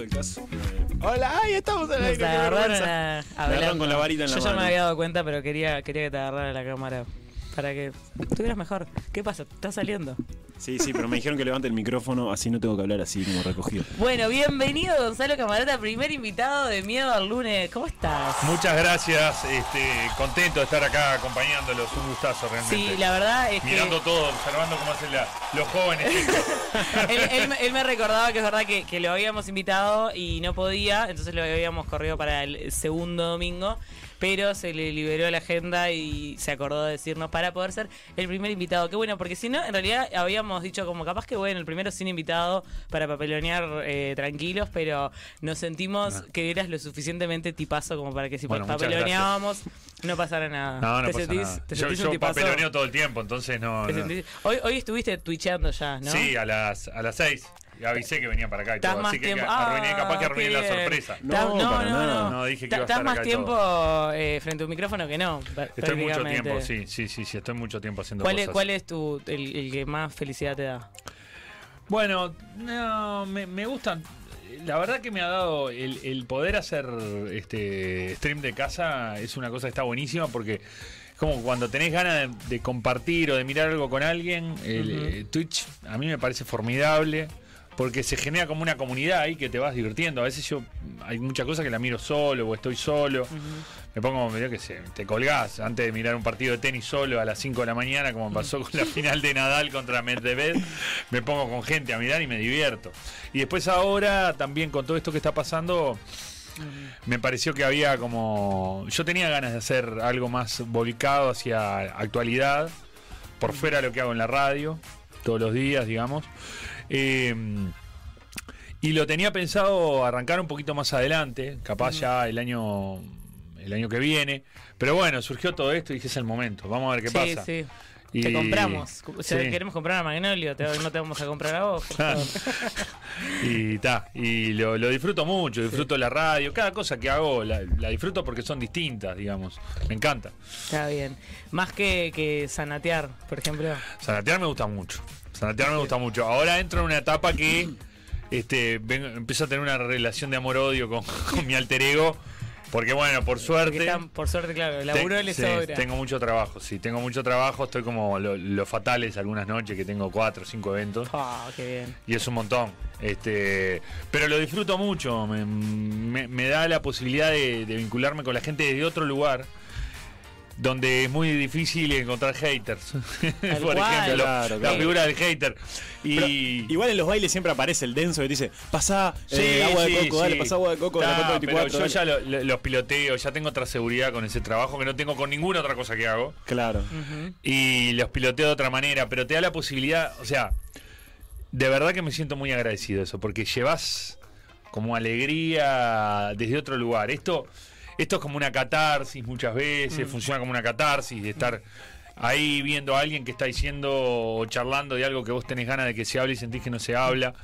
del caso. Hola, ay, estamos en Nos aire. agarraron vergüenza. a- Me agarraron hablando. con la varita en la Yo ya mano. me había dado cuenta, pero quería, quería que te agarrara la cámara para que estuvieras mejor. ¿Qué pasa? ¿Estás saliendo? Sí, sí, pero me dijeron que levante el micrófono, así no tengo que hablar así como recogido. Bueno, bienvenido Gonzalo Camarata, primer invitado de Miedo al Lunes. ¿Cómo estás? Muchas gracias, este, contento de estar acá acompañándolos, un gustazo realmente. Sí, la verdad es Mirando que todo, observando cómo hacen la- los jóvenes. chicos. él, él me recordaba que es verdad que, que lo habíamos invitado y no podía, entonces lo habíamos corrido para el segundo domingo, pero se le liberó la agenda y se acordó de decirnos para poder ser el primer invitado. Qué bueno, porque si no, en realidad habíamos dicho como capaz que bueno, el primero sin invitado para papelonear eh, tranquilos, pero nos sentimos que eras lo suficientemente tipazo como para que si. Bueno, papeloneábamos no pasara nada. No, no ¿Te pasa sentís, nada. te Yo, sentís un yo tipazo? papeloneo todo el tiempo, entonces no. ¿Te no. Hoy, hoy estuviste twitcheando ya, ¿no? Sí, a las, a las seis. Y avisé que venía para acá y Estás todo. más Así que tiempo. arruiné, capaz que Ah, arruiné la sorpresa. No, no, para no, nada. no. No, dije que Ta- iba a Estás estar más acá tiempo eh, frente a un micrófono que no. Estoy mucho tiempo, sí, sí, sí, sí, estoy mucho tiempo haciendo ¿Cuál es, cosas. cuál es tu, el, el que más felicidad te da? Bueno, no, me, me gustan. La verdad que me ha dado el, el poder hacer este stream de casa es una cosa que está buenísima porque es como cuando tenés ganas de, de compartir o de mirar algo con alguien, el, eh, Twitch a mí me parece formidable porque se genera como una comunidad ahí que te vas divirtiendo. A veces yo hay muchas cosas que la miro solo o estoy solo. Me pongo, medio que sé, te colgás antes de mirar un partido de tenis solo a las 5 de la mañana, como pasó con la final de Nadal contra Medvedev. Me pongo con gente a mirar y me divierto. Y después ahora, también con todo esto que está pasando, me pareció que había como. Yo tenía ganas de hacer algo más volcado hacia actualidad, por fuera de lo que hago en la radio, todos los días, digamos. Eh, y lo tenía pensado arrancar un poquito más adelante, capaz ya el año el año que viene. Pero bueno, surgió todo esto y dije es el momento. Vamos a ver qué sí, pasa. sí. Y- Te compramos. O sea, Sí. queremos comprar a Magnolio, te- no te vamos a comprar a vos. y ta, y lo, lo disfruto mucho, disfruto la radio, cada cosa que hago la, la disfruto porque son distintas, digamos. Me encanta. Está bien. Más que, que sanatear, por ejemplo. Sanatear me gusta mucho. Sanatear me gusta mucho. Ahora entro en una etapa que este, vengo- empiezo a tener una relación de amor-odio con, con mi alter ego. Porque bueno, por suerte. están, por suerte, claro, el laburo Te- le sí, sobra. Tengo mucho trabajo, sí, tengo mucho trabajo. Estoy como lo- los fatales algunas noches que tengo cuatro o cinco eventos. Ah, qué bien. Y es un montón. Este, pero lo disfruto mucho. Me, me- me da la posibilidad de, de vincularme con la gente desde otro lugar. Donde es muy difícil encontrar haters. Por cual. ejemplo, Claro, la claro. figura del hater. Y Pero igual en los bailes siempre aparece el denso que dice, pasá Sí, eh, agua de sí, coco, dale, sí. pasá agua de coco, de la pero 24. yo dale. ya lo- lo- los piloteo, ya tengo otra seguridad con ese trabajo que no tengo con ninguna otra cosa que hago. Claro. Y los piloteo de otra manera, pero te da la posibilidad, o sea, de verdad que me siento muy agradecido de eso, porque llevas como alegría desde otro lugar. Esto, esto es como una catarsis muchas veces, funciona como una catarsis de estar ahí viendo a alguien que está diciendo o charlando de algo que vos tenés ganas de que se hable y sentís que no se habla.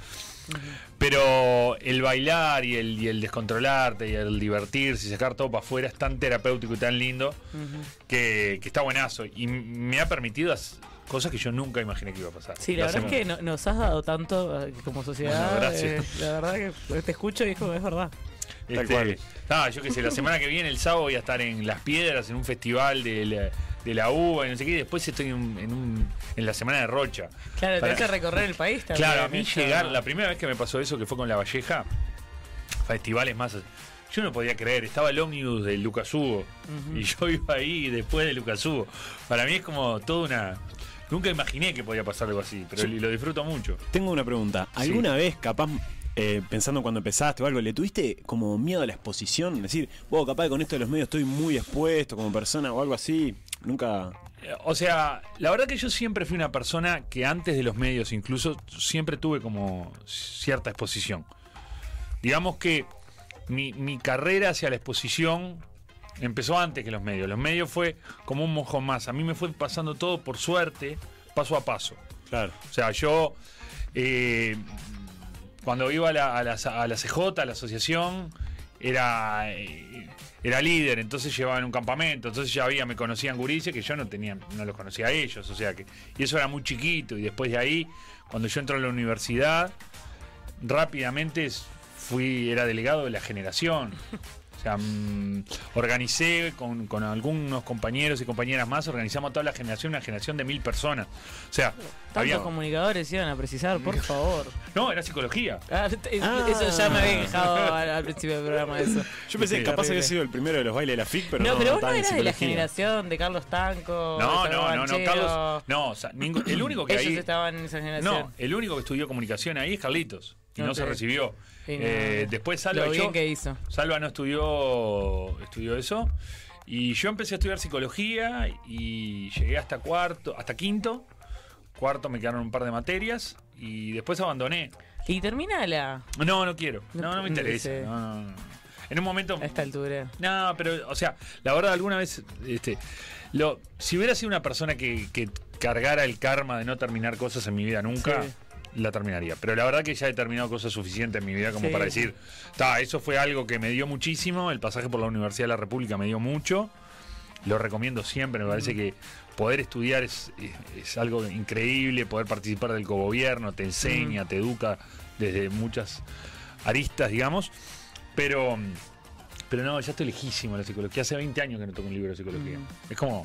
Pero el bailar y el, y el descontrolarte y el divertirse y sacar todo para afuera es tan terapéutico y tan lindo que, que está buenazo. Y me ha permitido cosas que yo nunca imaginé que iba a pasar. Sí, la verdad es que nos has dado tanto eh, como sociedad. Bueno, gracias. eh, la verdad que te escucho y es como, es verdad. Tal Este, cual. nada, yo qué sé, la semana que viene, el sábado, voy a estar en Las Piedras, en un festival de la, de la uva y no sé qué. Y después estoy en, en, un- en la semana de Rocha. Claro, te Para- hace recorrer el país también. Claro, a mí eso. llegar, la primera vez que me pasó eso, que fue con La Valleja, festivales más. Yo no podía creer, estaba el ómnibus de Lucas Hugo y yo iba ahí después de Lucas Hugo. Para mí es como toda una. Nunca imaginé que podía pasar algo así, pero Sí. lo disfruto mucho. Tengo una pregunta. ¿Alguna vez, capaz, eh, pensando cuando empezaste o algo, le tuviste como miedo a la exposición? Es decir, vos capaz que con esto de los medios estoy muy expuesto como persona o algo así. Nunca... O sea, la verdad que yo siempre fui una persona que antes de los medios incluso siempre tuve como cierta exposición. Digamos que mi, mi carrera hacia la exposición empezó antes que los medios. Los medios fue como un mojón más. A mí me fue pasando todo por suerte, paso a paso. Claro. O sea, yo eh, cuando iba a la, CJ, a la asociación, era, eh, era líder, entonces llevaban un campamento, entonces ya había, me conocían gurises que yo no tenía, no los conocía a ellos, o sea que, y eso era muy chiquito, y después de ahí, cuando yo entro a la universidad, rápidamente fui, era delegado de la generación. O sea, mm, organicé con, con algunos compañeros y compañeras más, organizamos toda la generación, una generación de mil personas. O sea, Tantos había... comunicadores iban a precisar, por favor. No, era psicología. Ah, t- Eso ya me había quejado al, al principio del programa, eso. Yo pensé Sí, que capaz terrible. había sido el primero de los bailes de la FIC, pero no, no, pero vos no eras de la generación de Carlos Tanco. No, de no, no, no. Carlos. No, o sea, ningún- el único que Ellos ahí. estaban en esa generación. No, el único que estudió comunicación ahí es Carlitos. Y no se recibió. Eh, después Salva Lo y yo- bien que hizo. Salva no estudió, estudió eso. Y yo empecé a estudiar psicología y llegué hasta cuarto, hasta quinto. Cuarto me quedaron un par de materias y después abandoné. Y terminala No, no quiero. No, No, me interesa. no, no. En un momento. a esta altura. No, pero, o sea, la verdad, alguna vez, este, lo, si hubiera sido una persona que, que cargara el karma de no terminar cosas en mi vida nunca, Sí. La terminaría. Pero la verdad que ya he terminado cosas suficientes en mi vida como Sí. para decir, "Ta, eso fue algo que me dio muchísimo, el pasaje por la Universidad de la República me dio mucho, lo recomiendo siempre, me parece que poder estudiar es, es- es algo increíble, poder participar del cogobierno, te enseña, te educa desde muchas aristas, digamos, pero... Pero no, ya estoy lejísimo de la psicología. Hace 20 años que no toco un libro de psicología. Es como...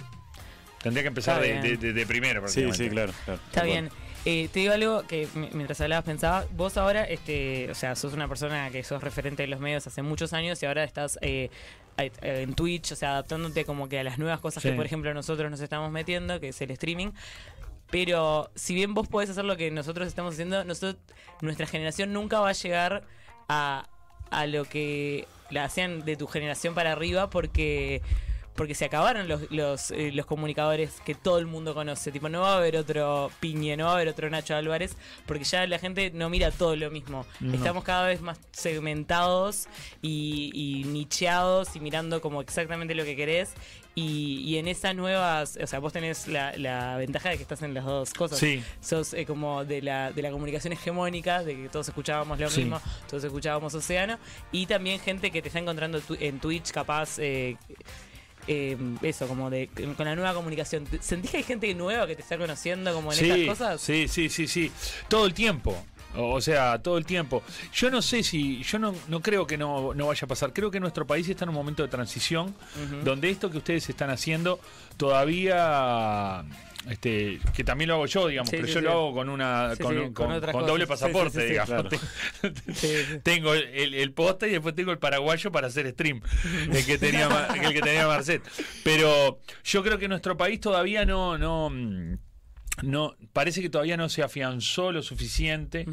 Tendría que empezar de, de- de- de primero. Sí, sí, claro. claro. Está bien. Eh, te digo algo que mientras hablabas pensaba, vos ahora, este, o sea, sos una persona que sos referente de los medios hace muchos años y ahora estás eh, eh, en Twitch, o sea, adaptándote como que a las nuevas cosas Sí. que, por ejemplo, nosotros nos estamos metiendo, que es el streaming. Pero si bien vos podés hacer lo que nosotros estamos haciendo, nosotros, nuestra generación nunca va a llegar a, a lo que la hacían de tu generación para arriba porque porque se acabaron los, los, eh, los comunicadores que todo el mundo conoce. Tipo, no va a haber otro Piñe, no va a haber otro Nacho Álvarez, porque ya la gente no mira todo lo mismo. No. Estamos cada vez más segmentados y, y nicheados y mirando como exactamente lo que querés. Y, y en esas nuevas, o sea, vos tenés la, la ventaja de que estás en las dos cosas. Sí. Sos eh, como de la, de la comunicación hegemónica, de que todos escuchábamos lo Sí. mismo, todos escuchábamos Océano, y también gente que te está encontrando tu- en Twitch capaz... eh, eh, eso, como de con la nueva comunicación. ¿Sentís que hay gente nueva que te está conociendo como en sí, estas cosas? Sí, sí, sí, sí. Todo el tiempo. O sea, todo el tiempo. Yo no sé si, yo no, no creo que no, no vaya a pasar. Creo que nuestro país está en un momento de transición donde esto que ustedes están haciendo todavía, este, que también lo hago yo, digamos, Sí, pero sí, yo sí. lo hago con una, con, doble pasaporte, digamos. claro. Tengo el, el, posta y después tengo el paraguayo para hacer stream, el que tenía, el que tenía Marcet. Pero yo creo que nuestro país todavía no, no, mm, no, parece que todavía no se afianzó lo suficiente.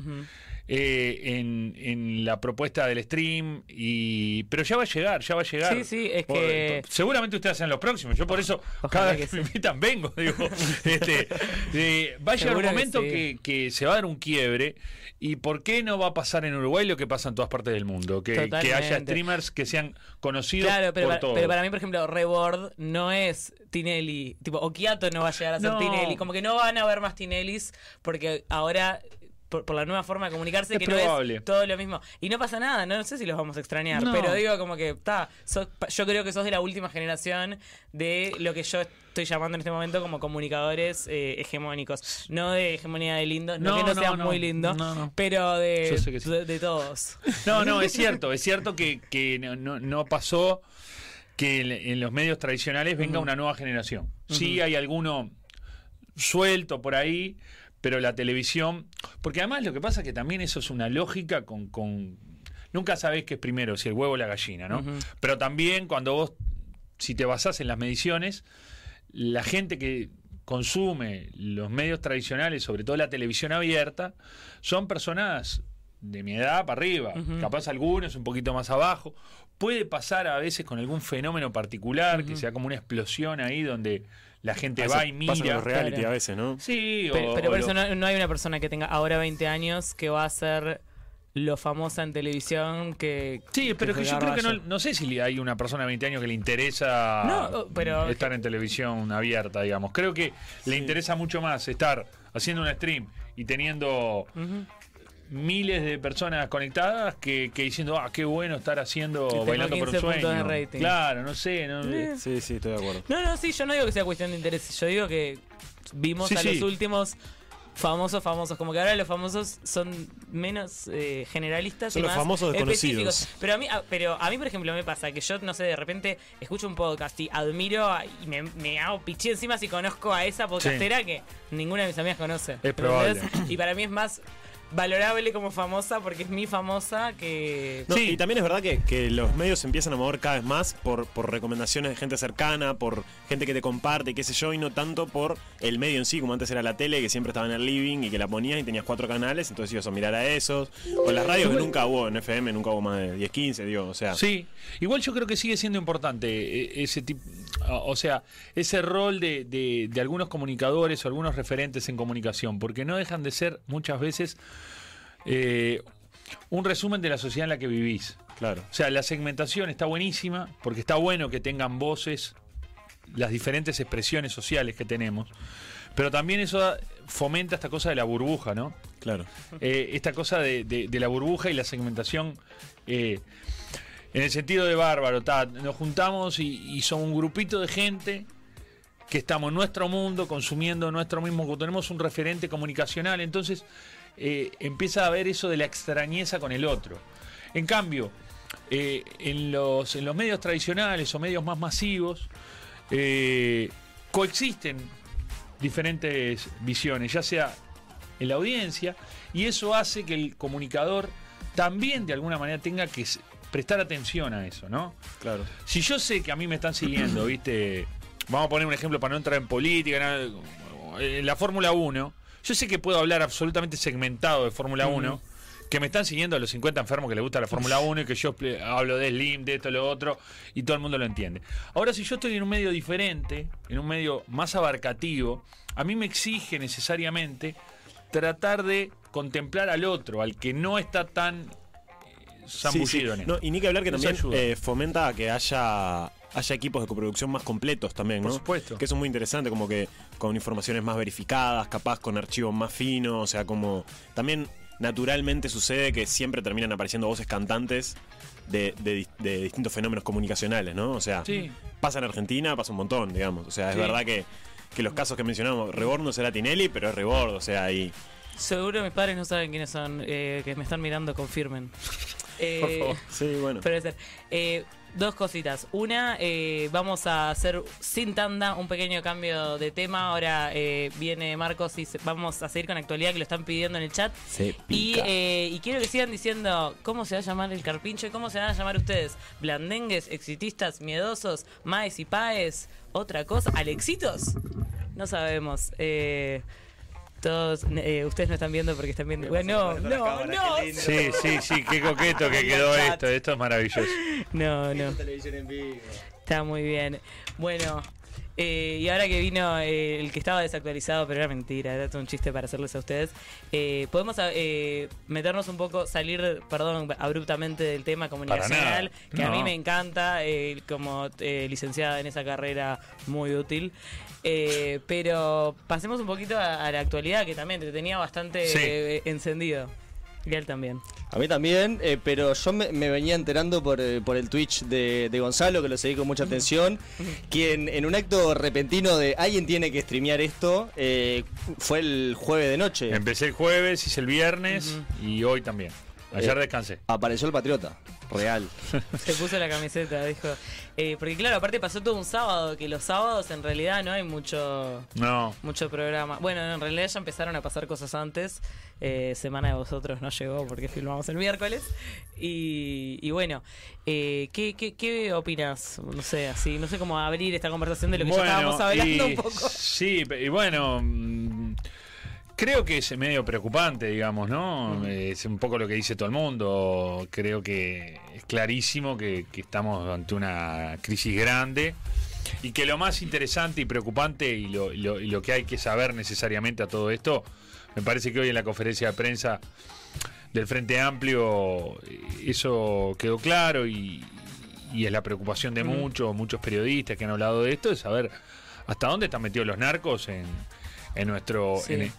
Eh, en, en la propuesta del stream y pero ya va a llegar ya va a llegar Sí, sí, es Por- que- seguramente ustedes hacen los próximos yo por eso Ojalá cada vez que me sí. invitan vengo digo este, eh, va a llegar un que momento sí. que, que se va a dar un quiebre y por qué no va a pasar en Uruguay lo que pasa en todas partes del mundo que, que haya streamers que sean conocidos Claro, pero por para, todos pero para mí, por ejemplo, Rebord no es Tinelli. Tipo, Okiato no va a llegar a ser No. Tinelli. Como que no van a haber más Tinellis porque ahora. Por, por la nueva forma de comunicarse, Es que probable. no es todo lo mismo. Y no pasa nada, no, sé si los vamos a extrañar, No. pero digo como que, está, yo creo que sos de la última generación de lo que yo estoy llamando en este momento como comunicadores eh, hegemónicos. No de hegemonía de lindos, no, No, que no, no. muy lindo, No, no. pero de, sí. de, de todos. No, no, es cierto, es cierto que, que no, pasó que en, en los medios tradicionales venga una nueva generación. Sí hay alguno suelto por ahí, pero la televisión, porque además lo que pasa es que también eso es una lógica con... con- nunca sabés qué es primero, si el huevo o la gallina, ¿no? Pero también cuando vos, si te basás en las mediciones, la gente que consume los medios tradicionales, sobre todo la televisión abierta, son personas de mi edad para arriba, capaz algunos un poquito más abajo. Puede pasar a veces con algún fenómeno particular, que sea como una explosión ahí donde la gente va y pasa mira. los reality Claro. a veces, ¿no? Sí, Pero, o- pero o por lo- eso no, no hay una persona que tenga ahora 20 años que va a ser lo famosa en televisión que. Sí, pero que yo creo que no, no sé si hay una persona de 20 años que le interesa No, pero- estar en televisión abierta, digamos. Creo que le interesa mucho más estar haciendo un stream y teniendo. Miles de personas conectadas que, que diciendo, ah, qué bueno estar haciendo bailando por un 15 puntos sueño. de. Claro, no sé, no, Eh. Sí, sí, estoy de acuerdo. No, no, sí, yo no digo que sea cuestión de interés. Yo digo que vimos Sí, a sí. los últimos famosos, famosos. Como que ahora los famosos son menos eh, generalistas Son y los más famosos desconocidos. Pero a mí, a- pero a mí, por ejemplo, me pasa que yo, no sé, de repente escucho un podcast y admiro a- y me, me hago pichí encima si conozco a esa podcastera que ninguna de mis amigas conoce. Es probable. Y para mí es más valorable como famosa porque es mi famosa que... No, Sí. Y también es verdad que, que los medios se empiezan a mover cada vez más por, por recomendaciones de gente cercana, por gente que te comparte, qué sé yo, y no tanto por el medio en sí, como antes era la tele, que siempre estaba en el living y que la ponías y tenías cuatro canales, entonces ibas a mirar a esos. O las radios que nunca hubo en FM, nunca hubo más de 10, 15, digo, o sea. Sí, igual yo creo que sigue siendo importante eh, ese tipo, o sea, ese rol de, de- de algunos comunicadores o algunos referentes en comunicación, porque no dejan de ser muchas veces eh, un resumen de la sociedad en la que vivís. Claro. O sea, la segmentación está buenísima, porque está bueno que tengan voces las diferentes expresiones sociales que tenemos, pero también eso fomenta esta cosa de la burbuja, ¿no? Claro. eh, esta cosa de, de- de la burbuja y la segmentación eh, en el sentido de bárbaro. ta, nos juntamos y, y son un grupito de gente que estamos en nuestro mundo consumiendo nuestro mismo, tenemos un referente comunicacional, entonces eh, empieza a haber eso de la extrañeza con el otro. En cambio, eh, en, los, en los medios tradicionales o medios más masivos, eh, coexisten diferentes visiones, ya sea en la audiencia, y eso hace que el comunicador también de alguna manera tenga que prestar atención a eso, ¿no? Claro. Si yo sé que a mí me están siguiendo, ¿viste? Vamos a poner un ejemplo para no entrar en política, en la Fórmula 1, yo sé que puedo hablar absolutamente segmentado de Fórmula 1, que me están siguiendo a los 50 enfermos que les gusta la Fórmula 1 y que yo hablo de Slim, de esto, lo otro, y todo el mundo lo entiende. Ahora, si yo estoy en un medio diferente, en un medio más abarcativo, a mí me exige necesariamente tratar de contemplar al otro, al que no está tan eh, zambullido Sí, sí. en esto. No, y ni que hablar que también eh, fomenta que haya haya equipos de coproducción más completos también, ¿no? Por supuesto. Que eso es muy interesante, como que con informaciones más verificadas, capaz con archivos más finos, o sea, como también naturalmente sucede que siempre terminan apareciendo voces cantantes de, de dis- de distintos fenómenos comunicacionales, ¿no? O sea, Sí. pasa en Argentina, pasa un montón, digamos. O sea, es Sí. verdad que, que los casos que mencionamos, Rebord no será Tinelli, pero es Rebord, o sea, y... Seguro mis padres no saben quiénes son, eh, que me están mirando, confirmen. Eh, Sí, bueno. Puede ser. Eh, dos cositas. Una, eh, vamos a hacer sin tanda un pequeño cambio de tema. Ahora eh, viene Marcos y se- vamos a seguir con actualidad que lo están pidiendo en el chat. Se Y, eh, y quiero que sigan diciendo cómo se va a llamar el carpincho y cómo se van a llamar ustedes. Blandengues, exitistas, miedosos, maes y paes, otra cosa. ¿Alexitos? No sabemos. Eh, todos, eh, ustedes no están viendo porque están viendo. Bueno, no, no, no, Sí, sí, sí, qué coqueto que quedó esto. Esto es maravilloso. no, no. Está muy bien. Bueno, eh, y ahora que vino eh, el que estaba desactualizado, pero era mentira, era todo un chiste para hacerles a ustedes, eh, podemos eh, meternos un poco, salir, perdón, abruptamente del tema comunicacional, que a mí me encanta, eh, como eh, licenciada en esa carrera muy útil. Eh, pero pasemos un poquito a, a la actualidad, que también te tenía bastante Sí. encendido. Y él también. A mí también, eh, pero yo me, me venía enterando por, eh, por el Twitch de, de Gonzalo, que lo seguí con mucha atención, quien en un acto repentino de alguien tiene que streamear esto, eh, fue el jueves de noche. Empecé el jueves, hice el viernes y hoy también. Ayer Eh, descansé. Apareció el Patriota, real. Se puso la camiseta, dijo. Eh, porque claro, aparte pasó todo un sábado, que los sábados en realidad no hay mucho No. mucho programa. Bueno, en realidad ya empezaron a pasar cosas antes. Eh, Semana de Vosotros no llegó porque filmamos el miércoles. Y, y bueno, eh, ¿qué, qué, qué opinas? No sé, así, no sé cómo abrir esta conversación de lo que ya estábamos hablando y- un poco. Sí, y bueno, mm, creo que es medio preocupante, digamos, ¿no? Es un poco lo que dice todo el mundo. Creo que es clarísimo que, que estamos ante una crisis grande y que lo más interesante y preocupante y lo, lo- y lo que hay que saber necesariamente a todo esto, me parece que hoy en la conferencia de prensa del Frente Amplio eh, eso quedó claro y, y es la preocupación de muchos, muchos periodistas que han hablado de esto, de saber hasta dónde están metidos los narcos en, en nuestro... Sí. En,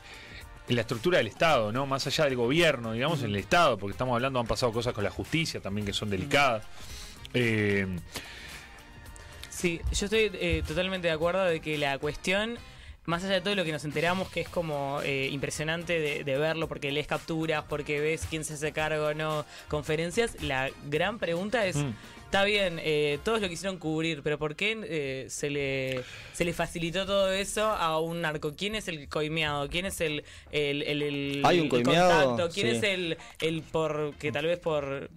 en la estructura del Estado, ¿no? Más allá del gobierno, digamos, en el Estado, porque estamos hablando, han pasado cosas con la justicia también que son delicadas. Eh, Sí, yo estoy eh, totalmente de acuerdo de que la cuestión más allá de todo lo que nos enteramos, que es como eh, impresionante de, de verlo, porque lees capturas, porque ves quién se hace cargo o no, conferencias, la gran pregunta es... Mm. Está bien, eh, todos lo quisieron cubrir, pero ¿por qué eh, se, le, se le facilitó todo eso a un narco? ¿Quién es el coimeado? ¿Quién es el, el, el, el- Hay un coimeado, contacto? ¿Quién sí. es el, el por que tal vez por...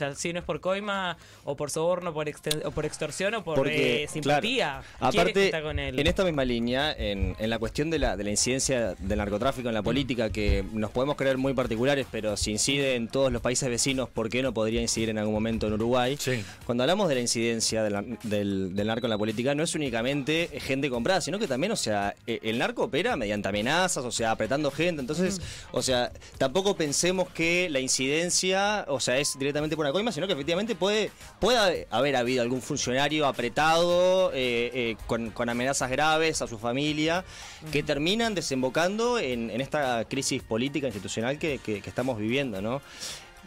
O sea, si no es por coima, o por soborno, por exten- o por extorsión, o por Porque, eh, simpatía. claro, ¿Quién es que aparte, está con él? en esta misma línea, en, en la cuestión de la, de la incidencia del narcotráfico en la política, que nos podemos creer muy particulares, pero si incide en todos los países vecinos, ¿por qué no podría incidir en algún momento en Uruguay? Sí. Cuando hablamos de la incidencia del, del- del narco en la política, no es únicamente gente comprada, sino que también, o sea, eh, el narco opera mediante amenazas, o sea, apretando gente. Entonces, o sea, tampoco pensemos que la incidencia, o sea, es directamente por una coima, sino que efectivamente puede, puede haber habido algún funcionario apretado, eh, eh, con, con amenazas graves a su familia, que terminan desembocando en, en esta crisis política institucional que, que- que estamos viviendo, ¿no?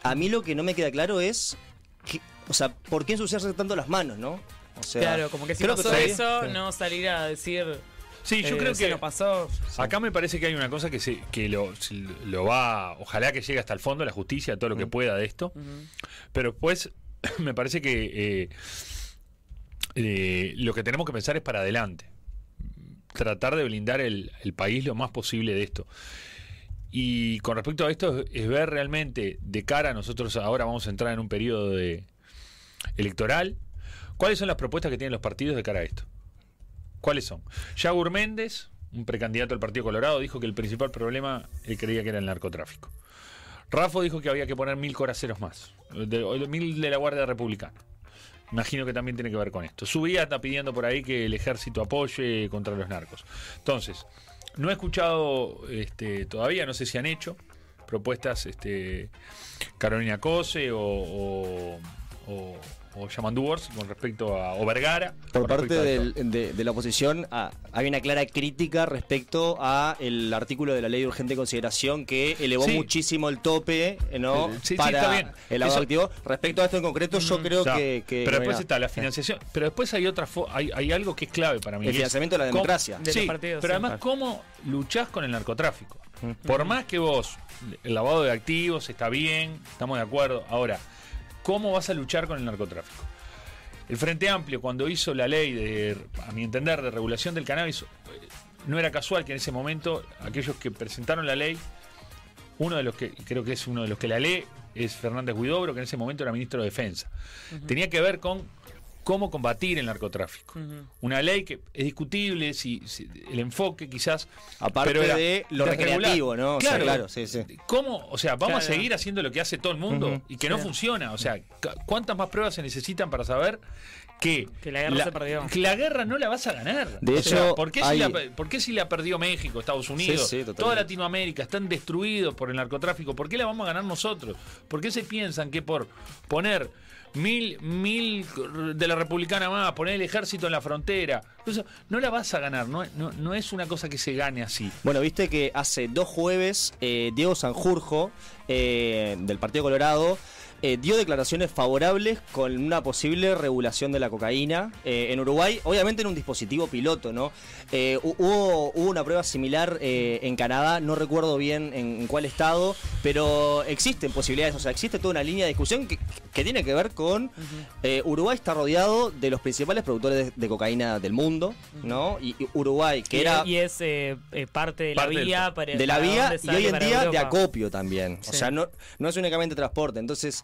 A mí lo que no me queda claro es, que- o sea, ¿por qué ensuciarse tanto las manos, no? O sea, claro, como que si pasó todavía- eso, no salir a decir. Sí, yo eh, creo "Se que pasó. Acá me parece que hay una cosa que se, que lo, lo va, ojalá que llegue hasta el fondo, la justicia, todo lo que pueda de esto. Pero después me parece que eh, eh, lo que tenemos que pensar es para adelante. Tratar de blindar el, el país lo más posible de esto. Y con respecto a esto, es, es ver realmente de cara a nosotros ahora vamos a entrar en un periodo de electoral. ¿Cuáles son las propuestas que tienen los partidos de cara a esto? ¿Cuáles son? Yagur Méndez, un precandidato del Partido Colorado, dijo que el principal problema él creía que era el narcotráfico. Rafo dijo que había que poner mil coraceros más, de, mil de la Guardia Republicana. Imagino que también tiene que ver con esto. Subía está pidiendo por ahí que el ejército apoye contra los narcos. Entonces, no he escuchado este, todavía, no sé si han hecho propuestas este, Carolina Cose o, o Yamandu Wars con respecto a o Vergara. Por parte del- de, de la oposición ah, hay una clara crítica respecto a el artículo de la ley de urgente consideración que elevó Sí. muchísimo el tope eh, ¿no? Sí, sí, para está bien. el lavado Eso- activo. Respecto a esto en concreto, yo creo O sea, que, que- pero después mira, está la financiación. Pero después hay otra fo- hay, hay algo que es clave para mí. El financiamiento de la democracia. De los sí, partidos, pero sí. además, ¿cómo luchás con el narcotráfico? Por más que vos, el lavado de activos está bien, estamos de acuerdo. Ahora, ¿cómo vas a luchar con el narcotráfico? El Frente Amplio, cuando hizo la ley de, a mi entender, de regulación del cannabis, eh, no era casual que en ese momento aquellos que presentaron la ley, uno de los que, creo que es uno de los que la lee, es Fernández Huidobro, que en ese momento era ministro de Defensa. Tenía que ver con cómo combatir el narcotráfico. Una ley que es discutible, si, si- el enfoque quizás... Aparte pero era de lo recreativo, ¿no? O sea, Claro, claro, sí, sí. ¿Cómo? O sea, vamos a seguir haciendo lo que hace todo el mundo y que no Sí. funciona. O sea, ¿cuántas más pruebas se necesitan para saber que, Que la guerra se perdió. que la guerra no la vas a ganar? De O hecho, sea, ¿por, qué si la, ¿por qué si la perdió México, Estados Unidos, Sí, sí, totalmente. toda Latinoamérica están destruidos por el narcotráfico? ¿Por qué la vamos a ganar nosotros? ¿Por qué se piensan que por poner mil, mil de la republicana más, poner el ejército en la frontera, no la vas a ganar? No, no, no es una cosa que se gane así. Bueno, viste que hace dos jueves eh, Diego Sanjurjo, eh, del Partido Colorado, eh, dio declaraciones favorables con una posible regulación de la cocaína eh, en Uruguay, obviamente en un dispositivo piloto, ¿no? Eh, hu- hubo, hubo una prueba similar eh, en Canadá, no recuerdo bien en, en cuál estado, pero existen posibilidades, o sea, existe toda una línea de discusión que, que tiene que ver con eh, Uruguay está rodeado de los principales productores de, de cocaína del mundo, ¿no? Y, y Uruguay, que y, era y es parte de Parte la del- vía para de la vía y hoy en día de acopio también. O Sí. sea, no, no es únicamente transporte. Entonces,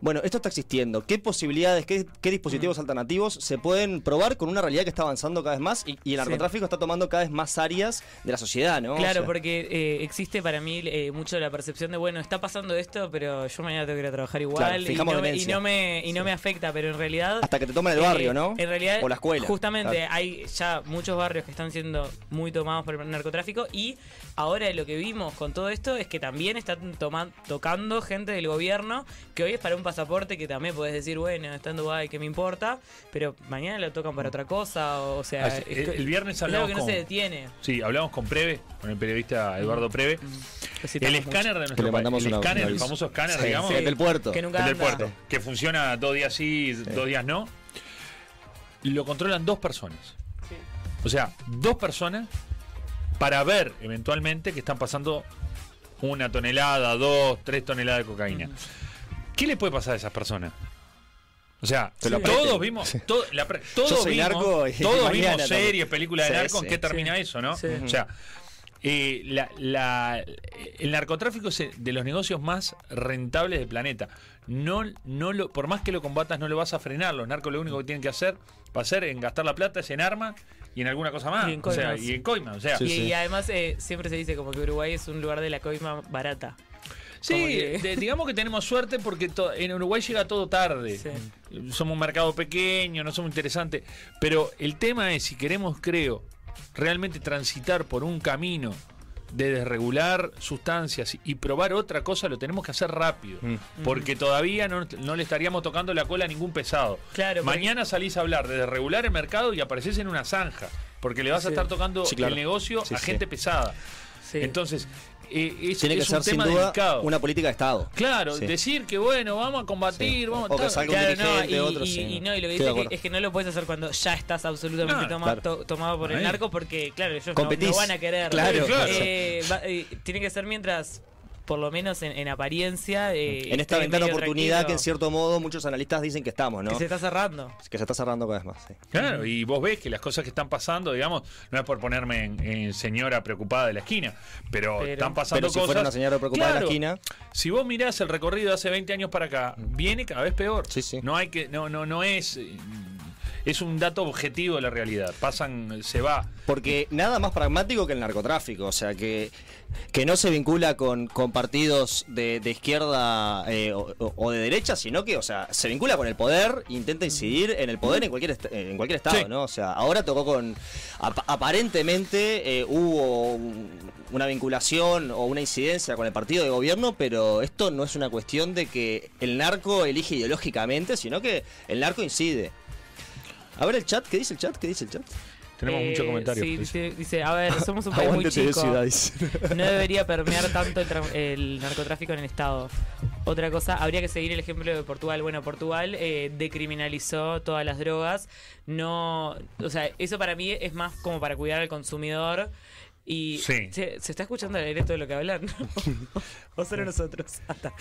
bueno, esto está existiendo. ¿Qué posibilidades, qué, qué Mm. dispositivos alternativos se pueden probar con una realidad que está avanzando cada vez más y, y el narcotráfico está tomando cada vez más áreas de la sociedad, ¿no? O Claro, sea, porque eh, existe para mí eh, mucho la percepción de, bueno, está pasando esto, pero yo mañana tengo que ir a trabajar igual Claro, y, no me, y, no me, y no me afecta, pero en realidad... Hasta que te toman el barrio, eh, ¿no? En realidad, O la escuela. Justamente, Claro. hay ya muchos barrios que están siendo muy tomados por el narcotráfico y ahora lo que vimos con todo esto es que también están tocando gente del gobierno que hoy es para un pasaporte que también podés decir, bueno, está en Dubái, ¿qué me importa? Pero mañana lo tocan para otra cosa, o, o sea... Ah, es el- viernes hablamos que no con- se detiene. Sí, hablamos con Preve, con el periodista Eduardo Preve. Lo El escáner de nuestro país, el una- escáner, el famoso escáner, Sí, digamos, sí, el del puerto. Que nunca el del puerto, que funciona dos días sí, dos días no, lo controlan dos personas. O sea, dos personas para ver eventualmente que están pasando una tonelada, dos, tres toneladas de cocaína. ¿Qué le puede pasar a esas personas? O sea, todos vimos, to- la pre- todos vimos, narco todos series, películas de Sí, narco, ¿en qué termina Sí. eso, no? Sí. O sea, eh, la- la- el narcotráfico es de los negocios más rentables del planeta. No, no lo, por más que lo combatas, no lo vas a frenar. Los narcos lo único que tienen que hacer, va a ser en gastar la plata, es en armas y en alguna cosa más. Y en o sea, y en coimas. O sea, Sí, y, sí. y además eh, siempre se dice como que Uruguay es un lugar de la coima barata. Sí, Como que- de- digamos que tenemos suerte porque to- en Uruguay llega todo tarde. Sí. Somos un mercado pequeño, no somos interesantes. Pero el tema es, si queremos, creo, realmente transitar por un camino de desregular sustancias y probar otra cosa, lo tenemos que hacer rápido. Mm. Porque todavía no, no le estaríamos tocando la cola a ningún pesado. Claro, porque- Mañana salís a hablar de desregular el mercado y apareces en una zanja. Porque le vas a estar tocando Sí, claro. el negocio Sí, a sí. gente pesada. Sí. Entonces, eh, es, Tiene que es ser un sin tema duda delicado. una política de Estado. Claro, Sí. decir que bueno, vamos a combatir, Sí. vamos O que salga un Claro, no, y, otro, y- sí. y no, y lo que dice que, acuerdo. es que no lo puedes hacer cuando ya estás absolutamente No, toma- claro. to- tomado por el narco porque, claro, ellos no, no van a querer. Claro. Claro. Eh, va- eh, tiene que ser mientras, por lo menos en, en apariencia. eh, en esta ventana oportunidad que en cierto modo muchos analistas dicen que estamos, ¿no? que se está cerrando. Que se está cerrando cada vez más. sí. Claro, y vos ves que las cosas que están pasando, digamos, no es por ponerme en, en señora preocupada de la esquina, pero, Pero- están pasando Pero si cosas. fuera una señora preocupada de la esquina, Si vos mirás el recorrido de hace 20 años para acá, viene cada vez peor. Sí, sí. No hay que, no, no, no es. Es un dato objetivo de la realidad. Pasan, se va. porque nada más pragmático que el narcotráfico, o sea que que no se vincula con, con partidos de, de izquierda eh, o, o- o de derecha, sino que, o sea, se vincula con el poder, intenta incidir en el poder en cualquier est- en cualquier estado, Sí. ¿no? O sea, ahora tocó con ap- aparentemente eh, hubo un- una vinculación o una incidencia con el partido de gobierno, pero esto no es una cuestión de que el narco elige ideológicamente, sino que el narco incide. A ver el chat, ¿qué dice el chat? ¿Qué dice el chat? Tenemos Eh, muchos comentarios. Sí, dice, dice, a ver, somos un país muy chico. ciudades. No debería permear tanto el, narcotráfico en el Estado. Otra cosa, habría que seguir el ejemplo de Portugal. Bueno, Portugal eh, decriminalizó todas las drogas. No, o sea, eso para mí es más como para cuidar al consumidor. Y Sí. se, se está escuchando el esto de lo que hablan. o solo nosotros. Está.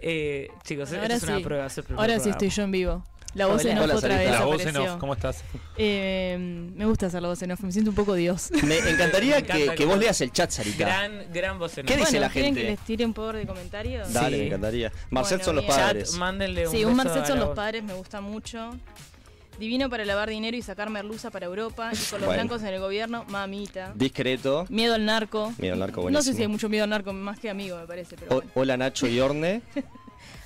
Eh, chicos, esto Ahora es una sí. prueba. Ahora sí estoy yo en vivo. La voz Hola. en off Hola, otra vez La voz en off, ¿cómo estás? Eh, me gusta hacer la voz en off, me siento un poco Dios. Me encantaría Me encanta que, que vos leas el chat, Sarita. Gran, gran voz en ¿Qué off. dice bueno, la ¿quieren gente? que les tire un poco de comentarios? Dale, Sí. me encantaría. Marcet Bueno, son los padres. Chat, mándenle un Sí, un Marcet son los padres, me gusta mucho. Divino para lavar dinero y sacar merluza para Europa. Y con los Bueno. blancos en el gobierno, mamita. Discreto. Miedo al narco. Miedo al narco, No sé buenísimo. si hay mucho miedo al narco, más que amigo, me parece. Pero O- bueno. hola Nacho y Orne.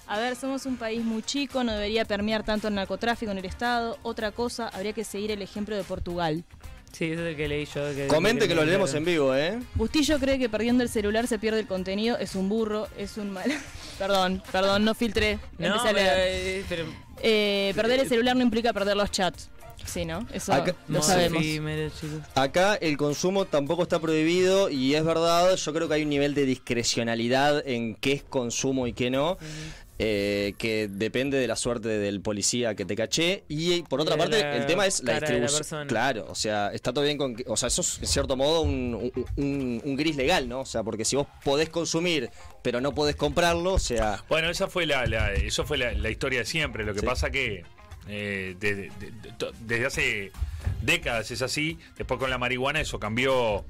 A ver, somos un país muy chico, no debería permear tanto el narcotráfico en el Estado. Otra cosa, habría que seguir el ejemplo de Portugal. Sí, ese es el que leí yo. que- Comente que lo leemos en vivo, ¿eh? Bustillo cree que perdiendo el celular se pierde el contenido. Es un burro, es un mal. perdón, perdón, no filtré. No, a leer. eh, pero Eh, perder el celular no implica perder los chats. Sí, ¿no? Eso Acá- lo no, sabemos. Acá el consumo tampoco está prohibido y es verdad, yo creo que hay un nivel de discrecionalidad en qué es consumo y qué no. Eh, que depende de la suerte del policía que te caché y por otra parte la el tema es la distribución claro o sea está todo bien con que- o sea eso es en cierto modo un, un- gris legal no o sea porque si vos podés consumir pero no podés comprarlo o sea Bueno, esa fue la, la- eso fue la, la historia de siempre. Lo que Sí. pasa que eh, de- de- de- to- desde hace décadas es así. Después con la marihuana eso cambió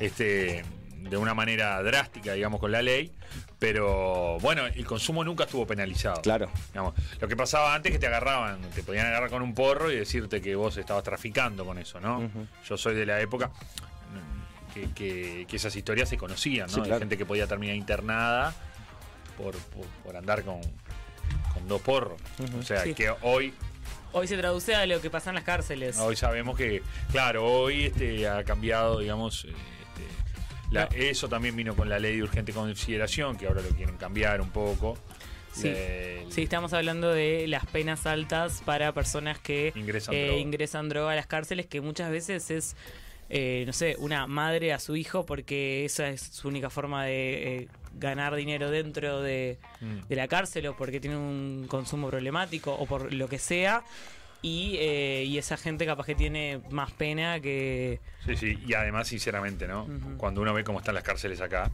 este, de una manera drástica, digamos, con la ley. Pero bueno, el consumo nunca estuvo penalizado. claro Digamos, lo que pasaba antes es que te agarraban, te podían agarrar con un porro y decirte que vos estabas traficando con eso, ¿no? Yo soy de la época mm, que, que- que esas historias se conocían, ¿no? Sí, Hay gente que podía terminar internada por, por, por andar con, con dos porros. O sea, Sí. que hoy Hoy se traduce a lo que pasa en las cárceles. hoy sabemos que, claro, hoy este, ha cambiado, digamos, eh, la- eso también vino con la ley de urgente consideración, que ahora lo quieren cambiar un poco. Sí. El- Sí, estamos hablando de las penas altas para personas que Ingresan eh, droga. ingresan droga a las cárceles, que muchas veces es, eh, no sé, una madre a su hijo porque esa es su única forma de eh, ganar dinero dentro de, Mm. de la cárcel o porque tiene un consumo problemático o por lo que sea. Y, eh, y esa gente capaz que tiene más pena que... Sí, sí, y además, sinceramente, ¿no? Cuando uno ve cómo están las cárceles acá,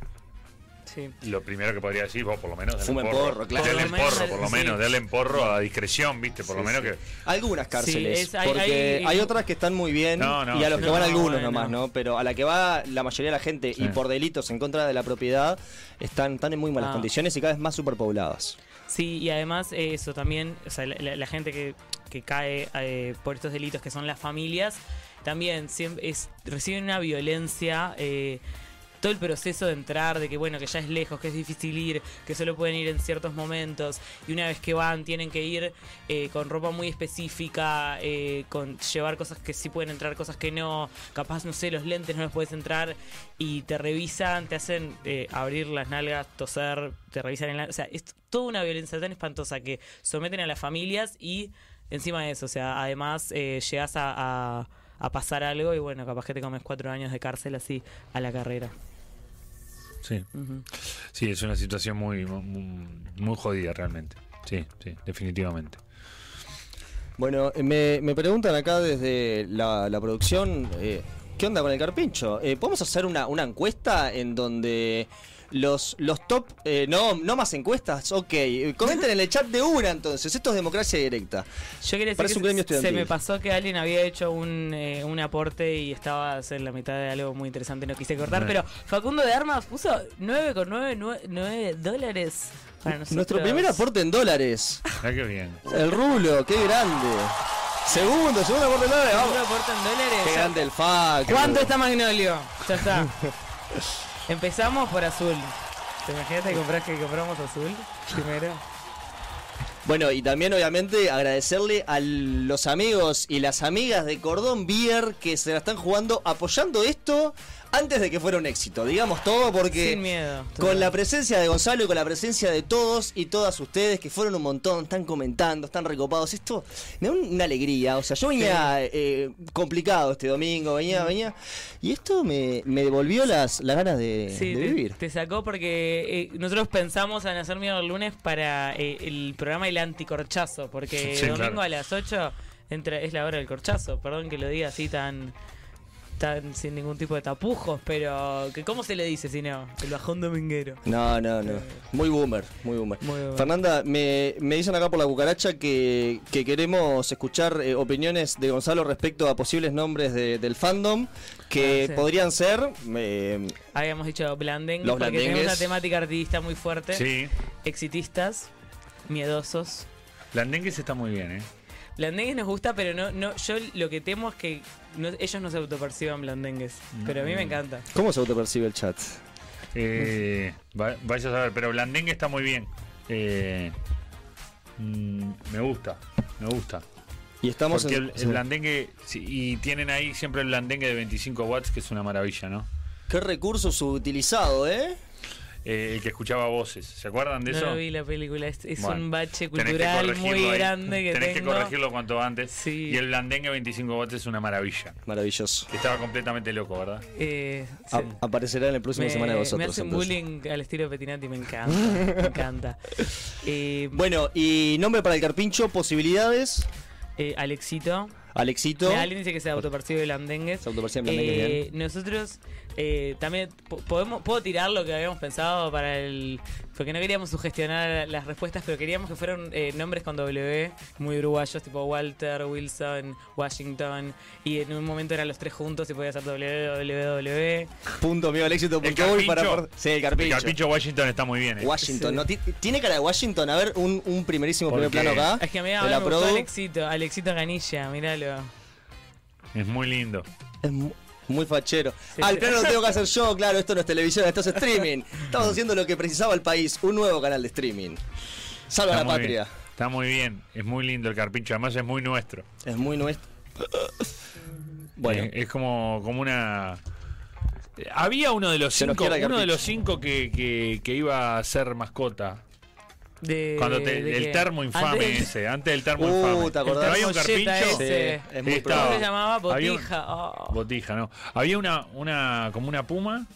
Sí. lo primero que podría decir, vos por lo menos denle Fumen porro, claro. Denle Por lo menos, porro, por lo sí. menos, denle porro a discreción, ¿viste? Por lo menos sí. que... Algunas cárceles. es- hay- porque hay- hay, otras que están muy bien No, no, y a los sí. que van No, algunos nomás, ¿no? Pero a la que va la mayoría de la gente Sí. y por delitos en contra de la propiedad están, están en muy malas Ah. condiciones y cada vez más superpobladas. Sí, y además eh, eso también, o sea, la, la- la gente que, que cae eh, por estos delitos que son las familias, también siempre es, reciben una violencia. eh, todo el proceso de entrar, de que bueno, que ya es lejos, que es difícil ir, que solo pueden ir en ciertos momentos, y una vez que van tienen que ir eh, con ropa muy específica, eh, con llevar cosas que sí pueden entrar, cosas que no, capaz, no sé, los lentes no los puedes entrar, y te revisan, te hacen eh, abrir las nalgas, toser, te revisan en la... O sea, es toda una violencia tan espantosa que someten a las familias y encima de eso, o sea, además eh, llegas a, a- a pasar algo y bueno, capaz que te comes cuatro años de cárcel así a la carrera. Sí. Ujú. Sí, es una situación muy, muy, muy jodida realmente. Sí, sí, definitivamente. Bueno, eh, me, me preguntan acá desde la, la producción, eh, ¿qué onda con el carpincho? Eh, ¿Podemos hacer una, una encuesta en donde los, los top, eh, no, no más encuestas? Ok, comenten en el chat de una entonces, esto es democracia directa. Yo quería decir Parece que un gremio se- me pasó que alguien había hecho un, eh, un aporte y estaba en la mitad de algo muy interesante, no quise cortar, pero Facundo de Armas puso 9,9 dólares para nosotros. Nuestro primer aporte en dólares. Mirá qué bien. El rulo, qué grande. Segundo, segundo aporte en dólares. ¿Segundo aporte en dólares? Qué grande el FAC. ¿Cuánto está Magnolio? Ya está. Empezamos por azul. ¿Te imaginas que compras que compramos azul primero? Bueno, y también obviamente agradecerle a los amigos y las amigas de Cordón Beer que se la están jugando apoyando esto antes de que fuera un éxito. Digamos todo porque Sin miedo. con la presencia de Gonzalo y con la presencia de todos y todas ustedes que fueron un montón, están comentando, están recopados, esto me da un- una alegría. O sea, yo venía eh, complicado este domingo, venía, venía, y esto me, me devolvió las, las ganas de, Sí, de te, vivir. te sacó porque eh, nosotros pensamos en hacer miedo el lunes para eh, el programa El Anticorchazo, porque Sí, domingo claro. a las 8 entra, es la hora del corchazo. Perdón que lo diga así tan tan sin ningún tipo de tapujos, pero que ¿cómo se le dice si no? El bajón dominguero. No, no, no. Muy boomer, muy boomer. Muy boomer. Fernanda, me, me dicen acá por la cucaracha que, que queremos escuchar eh, opiniones de Gonzalo respecto a posibles nombres de- del fandom que Ah, sí. podrían ser. eh, Habíamos dicho blandengues, Los porque tenemos una temática artista muy fuerte. Sí. Exitistas, miedosos. Blandengues está muy bien, ¿eh? Blandengues nos gusta, pero no, no, yo lo que temo es que no- ellos no se autoperciban blandengues. Pero a mí me encanta. ¿Cómo se autopercibe el chat? Eh, va- vaya a saber, pero Blandengue está muy bien. Eh, mm, me gusta, me gusta. Y estamos Porque en. el, el blandengue, sí, y tienen ahí siempre el blandengue de 25 watts, que es una maravilla, ¿no? Qué recurso subutilizado, ¿eh? Eh, el que escuchaba voces, ¿se acuerdan de No eso? lo vi la película, es, es Bueno, un bache cultural muy ahí. grande que Tenés tengo. que corregirlo cuanto antes. Sí. Y el blandengue 25 watts es una maravilla. Maravilloso. Estaba completamente loco, ¿verdad? Eh, A- aparecerá en el próximo me, semana de vosotros. me hacen entonces. bullying al estilo Petinati, me encanta. me encanta. Eh, Bueno, y nombre para el carpincho, posibilidades. eh, Alexito. Alexito. Alguien dice que se autopercibe blandengues. Se autopercibe blandengues, Eh, nosotros eh, también po- podemos puedo tirar lo que habíamos pensado para el porque no queríamos sugestionar las respuestas pero queríamos que fueran eh, nombres con W muy uruguayos tipo Walter Wilson Washington y en un momento eran los tres juntos y podía ser WWW Punto amigo al éxito. El Porque voy para. carpincho. por- Sí, el El carpincho. carpincho Washington está muy bien, ¿eh? Washington, Sí. ¿no? Ti- Tiene cara de Washington. A ver, un, un primerísimo primer plano acá. es que a mí, me gustó. Alexito Alexito Ganilla míralo Es muy lindo. Es mu- muy fachero. Sí, ah, plano lo tengo que hacer yo, claro, esto no es televisión, esto es streaming. Estamos haciendo lo que precisaba el país, un nuevo canal de streaming. Salva Está la patria. bien. Está muy bien. Es muy lindo el carpincho. Además es muy nuestro. Es muy nuestro. Bueno, Eh, es como, como una. Eh, Había uno de los Se cinco, uno de los cinco que, que, que iba a ser mascota. De, Cuando te- de el termo infame Antes- ese, antes del termo Uh, infame. ¿te acordás? Había un carpincho. ese. Sí, es muy Estaba- ¿Cómo se llamaba? un- Botija. oh. Botija, no. Había una, una, como una puma.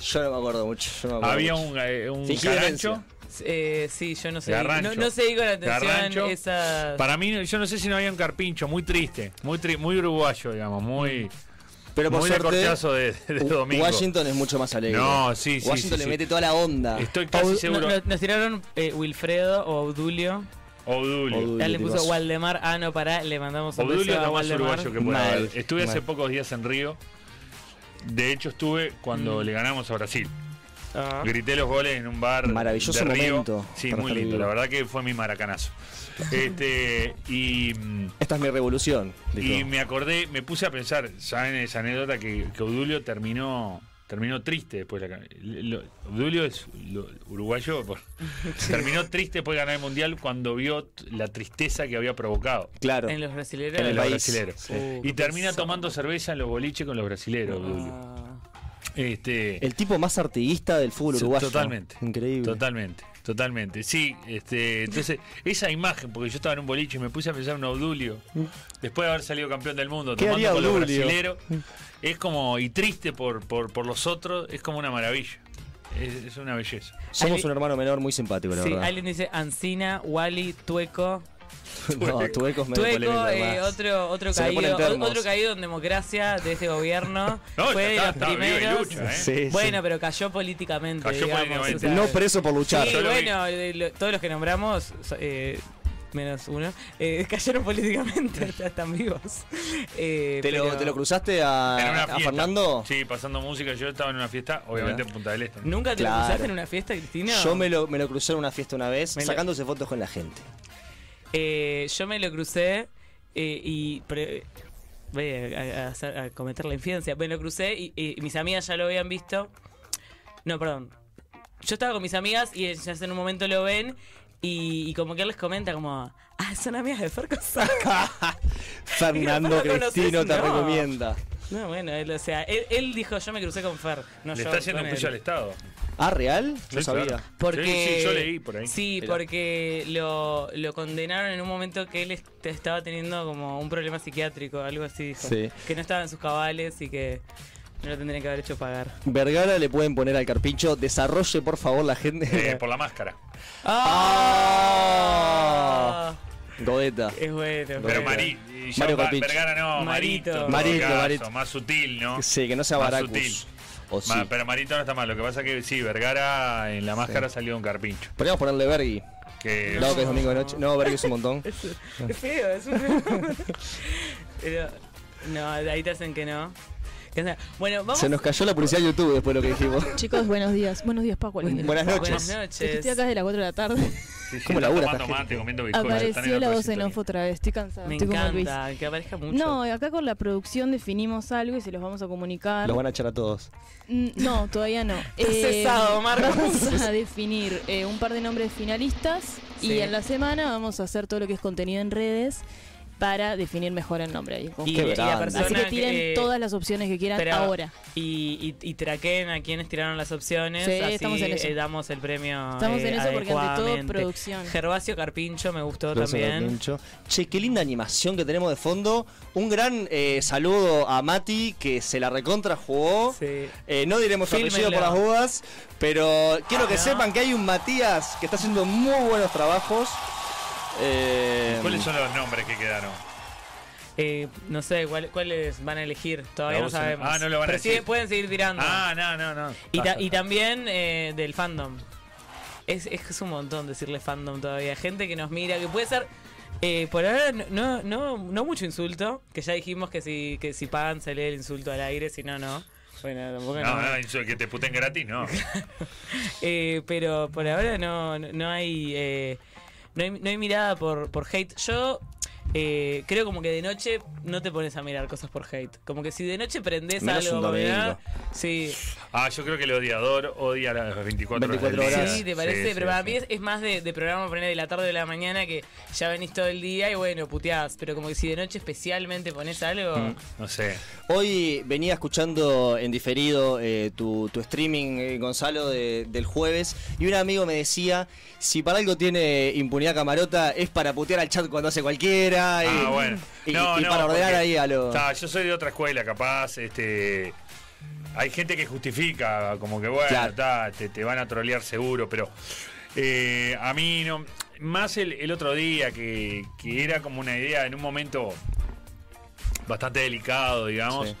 yo no me acuerdo mucho. yo no me acuerdo Había mucho. un, eh, un Fingí carancho. demencia. Eh, sí, yo no sé. Garrancho. No, no seguí con atención Garrancho. esa. Para mí, yo no sé si no había un carpincho, muy triste, muy tri- muy uruguayo, digamos, muy, Pero por muy de suerte, corteazo de, de domingo. Washington es mucho más alegre. No, sí, sí, Washington sí, le sí. mete toda la onda. Estoy casi no- seguro. no- nos tiraron eh, Wilfredo o Audulio. Obdulio. Ya le puso. Waldemar. Ah, no, pará, le mandamos un Obdulio beso es lo más Waldemar. uruguayo que puede haber. Estuve hace mal. pocos días en Río. De hecho, estuve cuando Mm. le ganamos a Brasil. Ah. Grité los goles en un bar Maravilloso de Río. momento Sí, muy lindo. La verdad que fue mi maracanazo. Este, y, Esta es mi revolución. dijo. y me acordé, me puse a pensar, ¿saben esa anécdota que, que Obdulio terminó terminó triste después de la lo- Obdulio es lo- uruguayo, por- terminó triste después de ganar el mundial cuando vio la tristeza que había provocado. Claro. En los brasileños. En el los país. brasileros. Sí. y termina tomando cerveza en los boliches con los brasileros, Obdulio. Este, El tipo más artiguista del fútbol uruguayo. Totalmente. Increíble. Totalmente, totalmente. Sí, este, entonces, esa imagen, porque yo estaba en un boliche y me puse a pensar en Obdulio, después de haber salido campeón del mundo, ¿Qué tomando con los brasileros, es como, y triste por, por, por los otros, es como una maravilla. Es, es una belleza. Somos Alguien- un hermano menor muy simpático, la Sí, verdad. alguien dice Ancina, Wally, Tueco. no, Tueco es medio Tueco, polémico, eh, otro, otro Se caído, otro caído en democracia de este gobierno. No, Fue de los está primeros. lucha, ¿eh? Sí, sí. Bueno, pero cayó políticamente. Cayó digamos, políticamente. o sea, No preso por luchar. Sí, bueno, lo- todos los que nombramos, eh, menos uno, eh, cayeron políticamente, ya están vivos. Eh, ¿Te, lo, pero ¿Te lo cruzaste a. Fernando? Sí, pasando música. Yo estaba en una fiesta, obviamente en Punta del Este. ¿no? ¿Nunca te Claro. lo cruzaste en una fiesta, Cristina? Yo me lo, me lo crucé en una fiesta una vez, Me lo- sacándose fotos con la gente. Eh, yo me lo crucé eh, y... pre- voy a, a- cometer la infidencia. Me lo crucé y, y mis amigas ya lo habían visto. No, perdón. Yo estaba con mis amigas y ellas en un momento lo ven y, y como que él les comenta como... Ah, son amigas de Ferco Fernando. Cristino te No. recomienda. No, bueno, él, o sea, él, él dijo yo me crucé con Fer. No Le yo está haciendo con un juicio él. al Estado. Ah, ¿real? No Sí, sabía. claro. Porque, Sí, sí, yo leí por ahí. Sí, Mirá. porque lo, lo condenaron en un momento que él est- estaba teniendo como un problema psiquiátrico, algo así dijo. Sí. Que no estaba en sus cabales y que no lo tendrían que haber hecho pagar. Vergara le pueden poner al carpincho. Desarrolle, por favor, la gente. Eh, por la máscara. ¡Ah! Godeta. Es bueno. Pero. Mari, Mario. Vergara no, Marito. Marito. Marito, caso, Marito. Más sutil, ¿no? Sí, que no sea Más Baracus. sutil. O sí. Ma- pero Marito no está mal. Lo que pasa que sí, Vergara en la máscara salió un carpincho. Podríamos ponerle Bergui. Que Dado que es domingo de noche. No, Bergui es un montón. Es, es feo, es un feo. Pero, no, ahí te hacen que no. Bueno, vamos. Se nos cayó la publicidad de YouTube después de lo que dijimos. Chicos, buenos días. Buenos días, Paco. Buenas noches. Buenas Es que noches. Estoy acá desde las 4 de la tarde. Sí, sí, ¿Cómo labura esta gente? Apareció la voz en off otra vez. Estoy cansada. Me Estoy como Luis. encanta que aparezca mucho. No, acá con la producción definimos algo y se los vamos a comunicar. Los van a echar a todos. Mm, No, todavía no. Está cesado, Marcos. Vamos a definir eh, un par de nombres finalistas Sí. y en la semana vamos a hacer todo lo que es contenido en redes para definir mejor el nombre. ahí. y, Qué y la grande. persona Así que tiren que- todas las opciones que quieran pero- ahora. Y, y, y traqueen a quienes tiraron las opciones. Sí, así estamos en eso. eh, damos el premio. Estamos eh, en eso porque ante todo producción. Gervasio Carpincho me gustó también. Carpincho. Che, qué linda animación que tenemos de fondo. Un gran eh, saludo a Mati que se la recontra jugó. Sí. Eh, no diremos su apellido por las dudas, pero quiero que Ah. sepan que hay un Matías que está haciendo muy buenos trabajos. Eh, ¿Cuáles son los nombres que quedaron? Eh, no sé ¿cuál- cuáles van a elegir. Todavía no sabemos. Ah, no lo van a sí, pueden seguir tirando. Ah, no, no, no. y, ta- Basta. y también eh, del fandom. Es, es un montón decirle fandom todavía. Gente que nos mira, que puede ser. eh, por ahora no, no, no, mucho insulto, que ya dijimos que si, que si pagan se lee el insulto al aire, si no, no. Bueno, tampoco No, no. no, que te puten gratis, no. Eh, pero por ahora no, no, no hay, eh, no hay no hay mirada por, por hate. Yo eh, creo como que de noche no te pones a mirar cosas por hate. Como que si de noche prendes Menos algo domingo. sí, Ah, yo creo que el odiador odia las 24, 24 horas. sí, te parece, Sí, pero sí, para sí. mí es, es más de, de programa poner de la tarde o de la mañana que ya venís todo el día y bueno, puteás. Pero como que si de noche especialmente pones algo. Mm, No sé. Hoy venía escuchando en diferido eh, tu, tu streaming, eh, Gonzalo, de- del jueves, y un amigo me decía, si para algo tiene impunidad camarota, es para putear al chat cuando hace cualquiera, y, Ah, bueno. y- No, y no, para ordenar porque- ahí a lo... Ta, yo soy de otra escuela, capaz, este. Hay gente que justifica, como que bueno, Claro. ta, te, te van a trolear seguro, pero Eh, a mí no. Más el, el otro día, que, que era como una idea en un momento bastante delicado, digamos. Sí.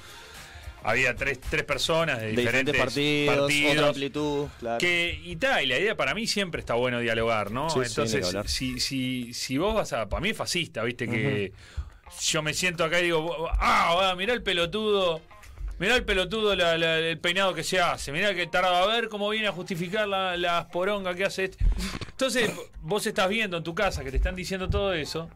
Había tres, tres personas de De diferentes, diferentes partidos, otra amplitud, claro. Que, y tal, y la idea para mí siempre está bueno dialogar, ¿no? Sí, Entonces, si, si, si vos vas a. Para mí es fascista, ¿viste? Que yo me siento acá y digo, ah, mirá el pelotudo. Mirá el pelotudo la- la- el peinado que se hace. Mirá que tarda a ver cómo viene a justificar la, la poronga que hace este. Entonces, vos estás viendo en tu casa que te están diciendo todo eso.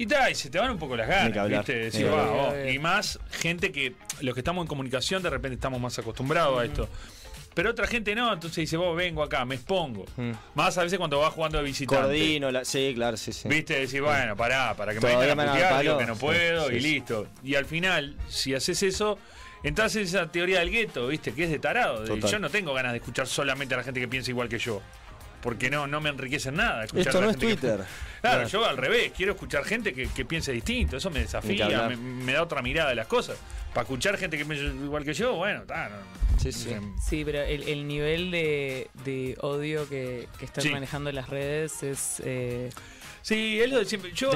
Y y se te van un poco las ganas. ¿viste? Decir, "Va, vos". Y más gente que, los que estamos en comunicación, de repente estamos más acostumbrados a esto. Pero otra gente no, entonces dice, vos vengo acá, me expongo. Mm. Más a veces cuando vas jugando de visitante. Coordino, la- sí, claro, sí, sí. Viste, decís, bueno, pará, para que me vengan a putear, digo que no puedo sí, y sí. listo. Y al final, si haces eso, entras en esa teoría del gueto, viste, que es de tarado. de, yo no tengo ganas de escuchar solamente a la gente que piensa igual que yo. Porque no, no me enriquece en nada. escuchar Esto a la no es gente que- Twitter. Claro, Claro. yo al revés, quiero escuchar gente que, que piense distinto, eso me desafía, me, me da otra mirada de las cosas. Para escuchar gente que piensa igual que yo, bueno, está. no- Sí, sí. no- Sí, pero el, el nivel de, de odio que, que están Sí. manejando las redes es... eh, Sí, es lo de siempre. Yo,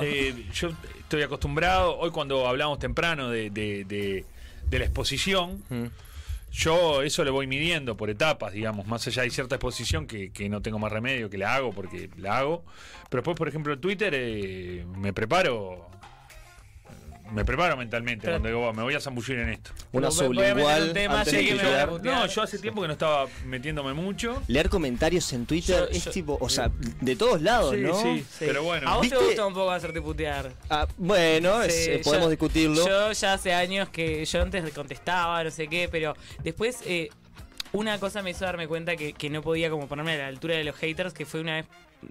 eh, yo estoy acostumbrado, hoy cuando hablamos temprano de, de- de- de la exposición, Mm. Yo eso lo voy midiendo por etapas, digamos. Más allá hay cierta exposición que, que no tengo más remedio, que la hago porque la hago. Pero después, por ejemplo, en Twitter eh, me preparo. Me preparo mentalmente Pero- cuando digo, "Va, me voy a zambullir en esto. Una sublingual. No, yo hace tiempo que no estaba metiéndome mucho. Leer comentarios en Twitter Yo- es yo- tipo, o sea, de todos lados, Sí, ¿no? sí, sí. pero bueno. A vos ¿Viste? te gusta un poco hacerte putear. Ah, bueno, es- eh, podemos yo- discutirlo. Yo ya hace años que yo antes contestaba, no sé qué, pero después eh, una cosa me hizo darme cuenta que, que no podía como ponerme a la altura de los haters, que fue una vez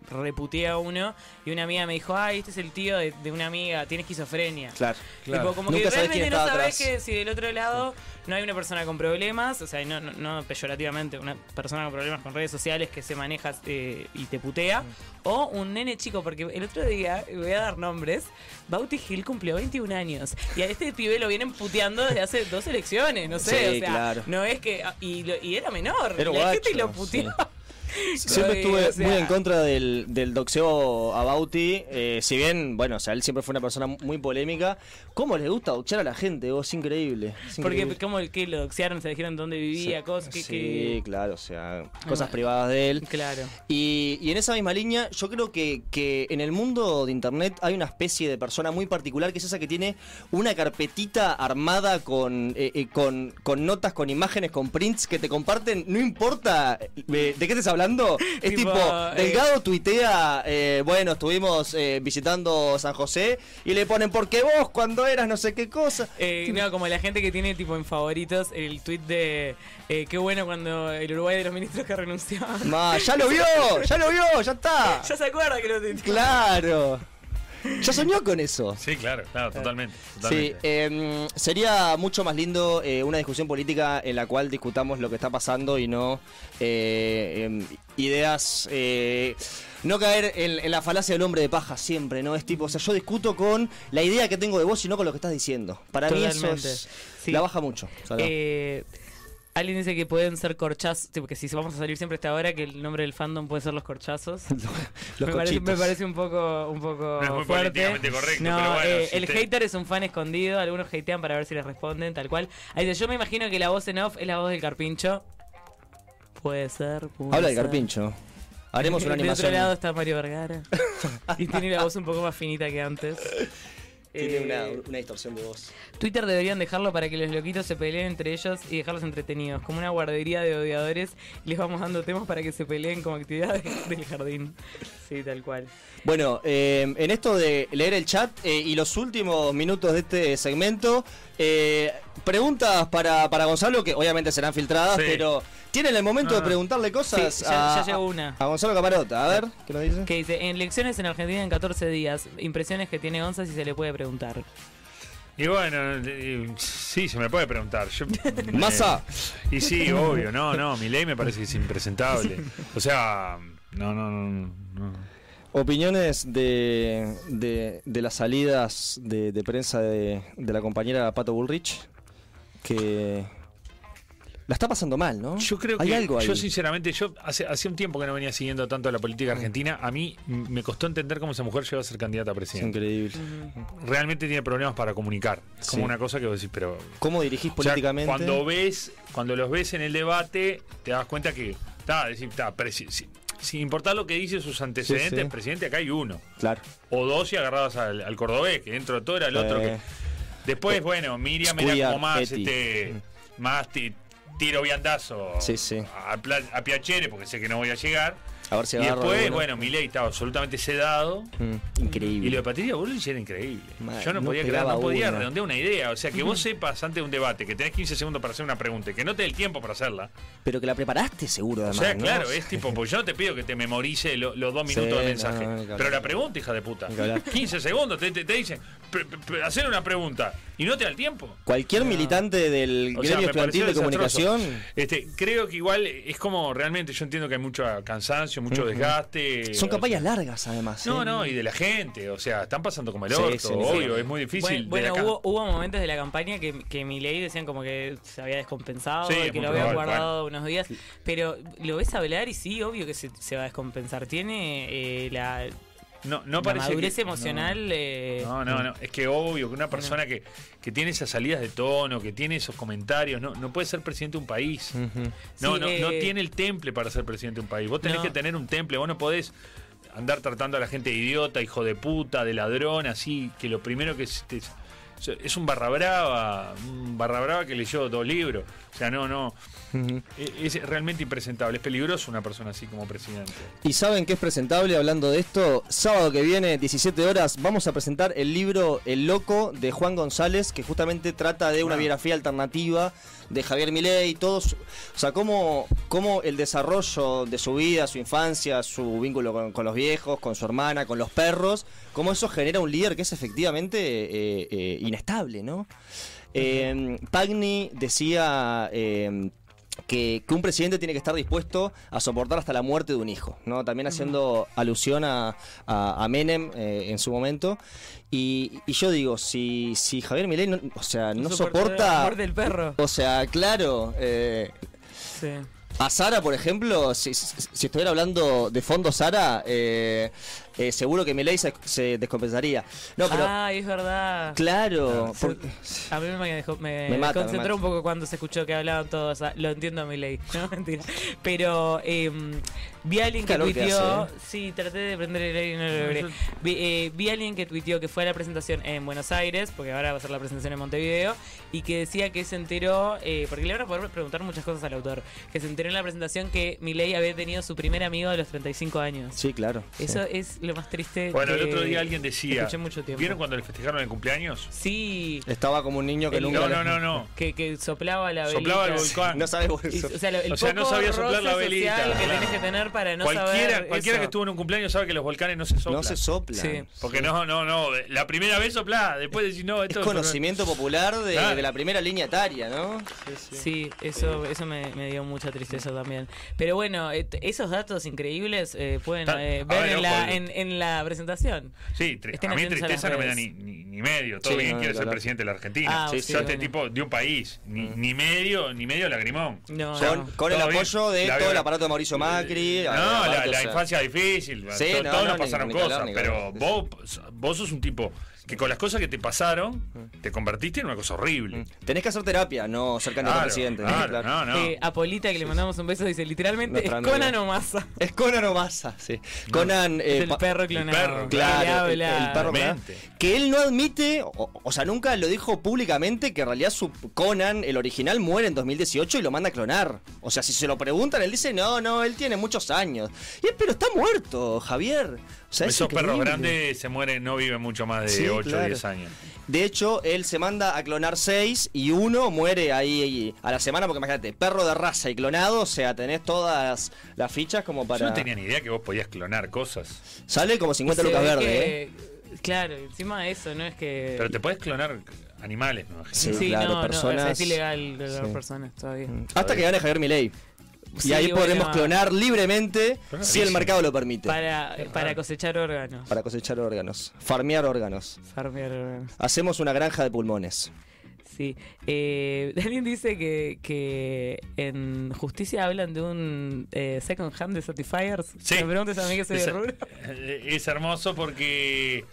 reputeé a uno y una amiga me dijo, ay, este es el tío de, de una amiga, tiene esquizofrenia. Claro. Claro. Tipo, como Nunca que realmente no atrás. que si del otro lado no hay una persona con problemas, o sea, y no, no, no peyorativamente, una persona con problemas con redes sociales que se maneja eh, y te putea, Mm. o un nene chico, porque el otro día, voy a dar nombres, Bauti Gil cumplió 21 años y a este pibe lo vienen puteando desde hace dos elecciones, no sé, Sí, o sea, claro. no es que, y, lo- y era menor, Era y la gente guacho, lo puteó. Siempre Sí, estuve o sea, muy en contra del, del doxeo a Bauti. eh, si bien, bueno, o sea, él siempre fue una persona muy polémica. ¿Cómo le gusta doxear a la gente? vos? es increíble. es Porque increíble. como que lo doxearon, se dijeron dónde vivía, cosas que, Sí, que- claro, o sea, cosas privadas de él. Claro. Y, y en esa misma línea, yo creo que, que en el mundo de internet hay una especie de persona muy particular que es esa que tiene una carpetita armada con, eh, eh, con, con notas, con imágenes, con prints que te comparten, no importa de qué estés hablando. Es Tipo, eh, Delgado tuitea, eh, bueno, estuvimos eh, visitando San José y le ponen, porque vos cuando eras no sé qué cosa. Eh, no, como la gente que tiene tipo en favoritos el tweet de eh, qué bueno cuando el Uruguay de los ministros que renunció. Ma, ya lo vio, ya lo vio, ya está. ya se acuerda que lo tuiteó. Claro. Ya soñó con eso. Sí, claro, claro, totalmente. Sí, totalmente. eh, sería mucho más lindo eh, una discusión política en la cual discutamos lo que está pasando y no eh, em, ideas. eh, no caer en, en la falacia del hombre de paja siempre, ¿no? Es tipo, o sea, yo discuto con la idea que tengo de vos y no con lo que estás diciendo. Para mí eso Totalmente. es, Sí. la baja mucho. o sea, no. Alguien dice que pueden ser corchazos, tipo que si vamos a salir siempre a esta hora, que el nombre del fandom puede ser los corchazos. los me, parece, cochitos. me parece un poco, un poco No es muy fuerte. políticamente correcto, No, pero bueno, eh, si el te- hater es un fan escondido, algunos hatean para ver si les responden, tal cual. Ahí dice, yo me imagino que la voz en off es la voz del carpincho. Puede ser. puede Habla de ser. Carpincho. Haremos una De animación. otro lado está Mario Vergara. y tiene la voz un poco más finita que antes. Tiene Eh, una, una distorsión de voz. Twitter deberían dejarlo para que los loquitos se peleen entre ellos y dejarlos entretenidos, como una guardería de odiadores. y Les vamos dando temas para que se peleen como actividad de- del jardín. Sí, tal cual. Bueno, eh, en esto de leer el chat eh, y los últimos minutos de este segmento, eh, preguntas para, para Gonzalo, que obviamente serán filtradas, Sí. pero ¿tienen el momento de preguntarle cosas Sí, ya- a, ya llegó una. a Gonzalo Camarota? A ver, ¿qué nos dice? Que dice, en elecciones en Argentina en 14 días, impresiones que tiene Gonza si se le puede preguntar. Y bueno, sí, se me puede preguntar. Yo, Massa. eh, y sí, obvio, no, no, mi ley me parece que es impresentable. O sea, no, no, no. no. Opiniones de, de, de las salidas de, de prensa de, de la compañera Pato Bullrich, que la está pasando mal, ¿no? Yo creo Hay que, algo ahí. yo sinceramente, yo hace, hace un tiempo que no venía siguiendo tanto la política argentina. A mí me costó entender cómo esa mujer llegó a ser candidata a Es presidente. increíble. Realmente tiene problemas para comunicar. Es como Sí. una cosa que vos decís, pero ¿Cómo dirigís O sea, políticamente? cuando ves, cuando los ves en el debate, te das cuenta que está, decir, está, presi- si- sin importar lo que dice sus antecedentes, Sí, sí. presidente, acá hay uno. Claro. O dos y agarradas al, al cordobés, que dentro de todo era el otro Eh. que. Después, bueno, Miriam era como más este. Más ti- tiro viandazo Sí, sí. A, Piacere, porque sé que no voy a llegar. A ver si y después, alguno. bueno, Milei estaba absolutamente sedado. Mm, increíble. Y lo de Patricia Bullrich era increíble. Yo no, no podía creer, pegaba no podía una. redondear una idea. O sea, que vos sepas antes de un debate que tenés 15 segundos para hacer una pregunta y que no te dé el tiempo para hacerla. Pero que la preparaste seguro, O además. sea, ¿no? claro, es tipo, porque yo no te pido que te memorice lo- los dos Sí, minutos de mensaje. pero la pregunta, hija de puta. Hay que hablar. 15 segundos, te, te- te dicen, hacer una pregunta y no te da el tiempo. Cualquier militante del O sea, gremio pareció de comunicación. Este, creo que igual es como realmente, yo entiendo que hay mucho cansancio, mucho desgaste. Son campañas sea, largas, además. No, ¿eh? no, y de la gente, o sea, están pasando como el Sí, orto, sí, sí. obvio, es muy difícil. Bueno, hubo, hubo momentos de la campaña que, que Milei decían como que se había descompensado, Sí, y que lo había guardado unos días. Pero lo ves hablar y sí, obvio que se, se va a descompensar. Tiene eh, la, No, no la parece madurez que- emocional. eh, No, no, no. Es que obvio que una persona que, que tiene esas salidas de tono, que tiene esos comentarios, no, no puede ser presidente de un país. No, Sí, no, eh, no tiene el temple para ser presidente de un país. Vos tenés No. que tener un temple, vos no podés andar tratando a la gente de idiota, hijo de puta, de ladrón, así, que lo primero que te- es un barra brava, un barra brava que leyó dos libros. O sea, no, no. Es, es realmente impresentable, es peligroso una persona así como presidente. Y saben que es presentable hablando de esto. Sábado que viene, 17 horas, vamos a presentar el libro El Loco de Juan González, que justamente trata de una Ah. biografía alternativa de Javier Milei, todos, o sea, cómo, cómo el desarrollo de su vida, su infancia, su vínculo con, con los viejos, con su hermana, con los perros, cómo eso genera un líder que es efectivamente eh, eh, inestable, ¿no? Eh, Pagni decía que, que un presidente tiene que estar dispuesto a soportar hasta la muerte de un hijo, ¿no? También haciendo alusión a, a- a Menem eh, en su momento. Y, y yo digo, si, si Javier Milei no, o sea, no la soporta... muerte del perro. O sea, claro, eh, Sí. A Sara, por ejemplo, si, si- estuviera hablando de fondo Sara, eh, eh, seguro que Milei se, se descompensaría. No, pero... Ay, es verdad. Claro, Se- porque- A mí me, dejó, me, Me mata, me concentró un poco cuando se escuchó que hablaban todos. ah, Lo entiendo a mi ley, no mentira. Pero eh, vi a alguien que tuiteó. ¿eh? Sí, traté de prender el aire y no lo logré. Vi, eh, vi a alguien que tuiteó que fue a la presentación en Buenos Aires, porque ahora va a ser la presentación en Montevideo, y que decía que se enteró, eh, porque le van a poder preguntar muchas cosas al autor, que se enteró en la presentación que Milei había tenido su primer amigo a los 35 años. Sí, claro. sí. Eso es lo más triste. Bueno, el otro día alguien decía. Escuché mucho tiempo. ¿Vieron cuando le festejaron el cumpleaños? Sí. Estaba como un niño que El- nunca... No, no, no, no. Que, que soplaba la velita. Soplaba el volcán. No sabe Y, o sea, el O sea, no poco sabía soplar la velita, social que claro. tenés que tener para no cualquiera saber cualquiera eso. que estuvo en un cumpleaños sabe que los volcanes no se soplan. No se sopla. Sí. Porque no, no, no. La primera vez soplá, después decís, no, Es esto conocimiento popular de, Claro. de la primera línea etaria, ¿no? Sí, eso, eso me, me dio mucha tristeza también. Pero bueno, eh, esos datos increíbles eh, pueden eh, ver ver, en, ojo, la, el- en, en la presentación. Sí, Estén a mí a tristeza no me da ni, ni, ni medio. Todo Sí, bien no, quiere ser claro. presidente de la Argentina. Ah, Sí, este bueno. tipo de un país, ni, ni medio, ni medio lagrimón. No, Con, no. con el bien. apoyo de La todo el aparato de Mauricio Macri. No, aparte, la, la infancia difícil. No, todos no, nos pasaron cosas, pero vos, vos sos un tipo que con las cosas que te pasaron, te convertiste en una cosa horrible. Tenés que hacer terapia, no ser candidato a Claro, presidente. claro, claro. no, no. Eh, a Polita, que le mandamos un beso, dice literalmente Nuestra es Conan amiga. o Massa. Es Conan o Massa, sí. Conan. Es eh, el perro clonado. perro, Claro, el, el perro clonado. Que él no admite, o, o sea, nunca lo dijo públicamente, que en realidad su Conan, el original, muere en 2018 y lo manda a clonar. O sea, si se lo preguntan, él dice, no, no, él tiene muchos años. Y él, pero está muerto, Javier. O sea, es Esos perros grandes se mueren, no viven mucho más de Sí, 8 o claro. 10 años. De hecho, él se manda a clonar seis y uno muere ahí a la semana, porque imagínate, perro de raza y clonado, o sea, tenés todas las fichas como para. Yo no tenía ni idea que vos podías clonar cosas. Sale como 50 Se lucas ve verdes, ¿eh? Claro, encima de eso, no es que. Pero te podés clonar animales, me imagino. Sí, Sí, claro, no, no, personas- o sea, es ilegal clonar Sí. personas todavía. Hasta que gane Javier Milei. Y Sí, ahí podemos bueno. clonar libremente si el mercado lo permite. Para, para cosechar órganos. Para cosechar órganos. Farmear órganos. Farmear órganos. Hacemos una granja de pulmones. Sí. Eh, alguien dice que, que en justicia hablan de un eh, second hand de Satisfiers. Sí. Me preguntas a mí que soy de Es, eh, es hermoso porque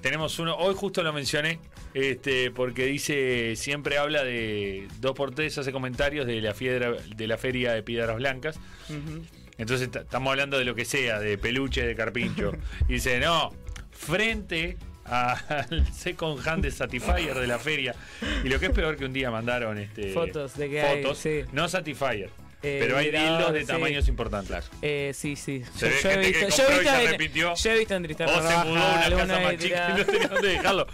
tenemos uno, hoy justo lo mencioné, este, porque dice, siempre habla de dos por tres, hace comentarios de la, fiedra, de la feria de Piedras Blancas. Entonces estamos hablando de lo que sea, de peluche, de carpincho. Y dice, no, frente al second hand de Satisfyer de la feria. Y lo que es peor que un día mandaron este, Fotos de que hay, sí. no Satisfyer. Eh, pero hay dildos de sí. tamaños importantes. Eh, sí, sí. Yo, he visto, yo he visto se en- arrepintió. yo he visto en Tristán O se mudó una casa más chica y no tenía dónde dejarlo.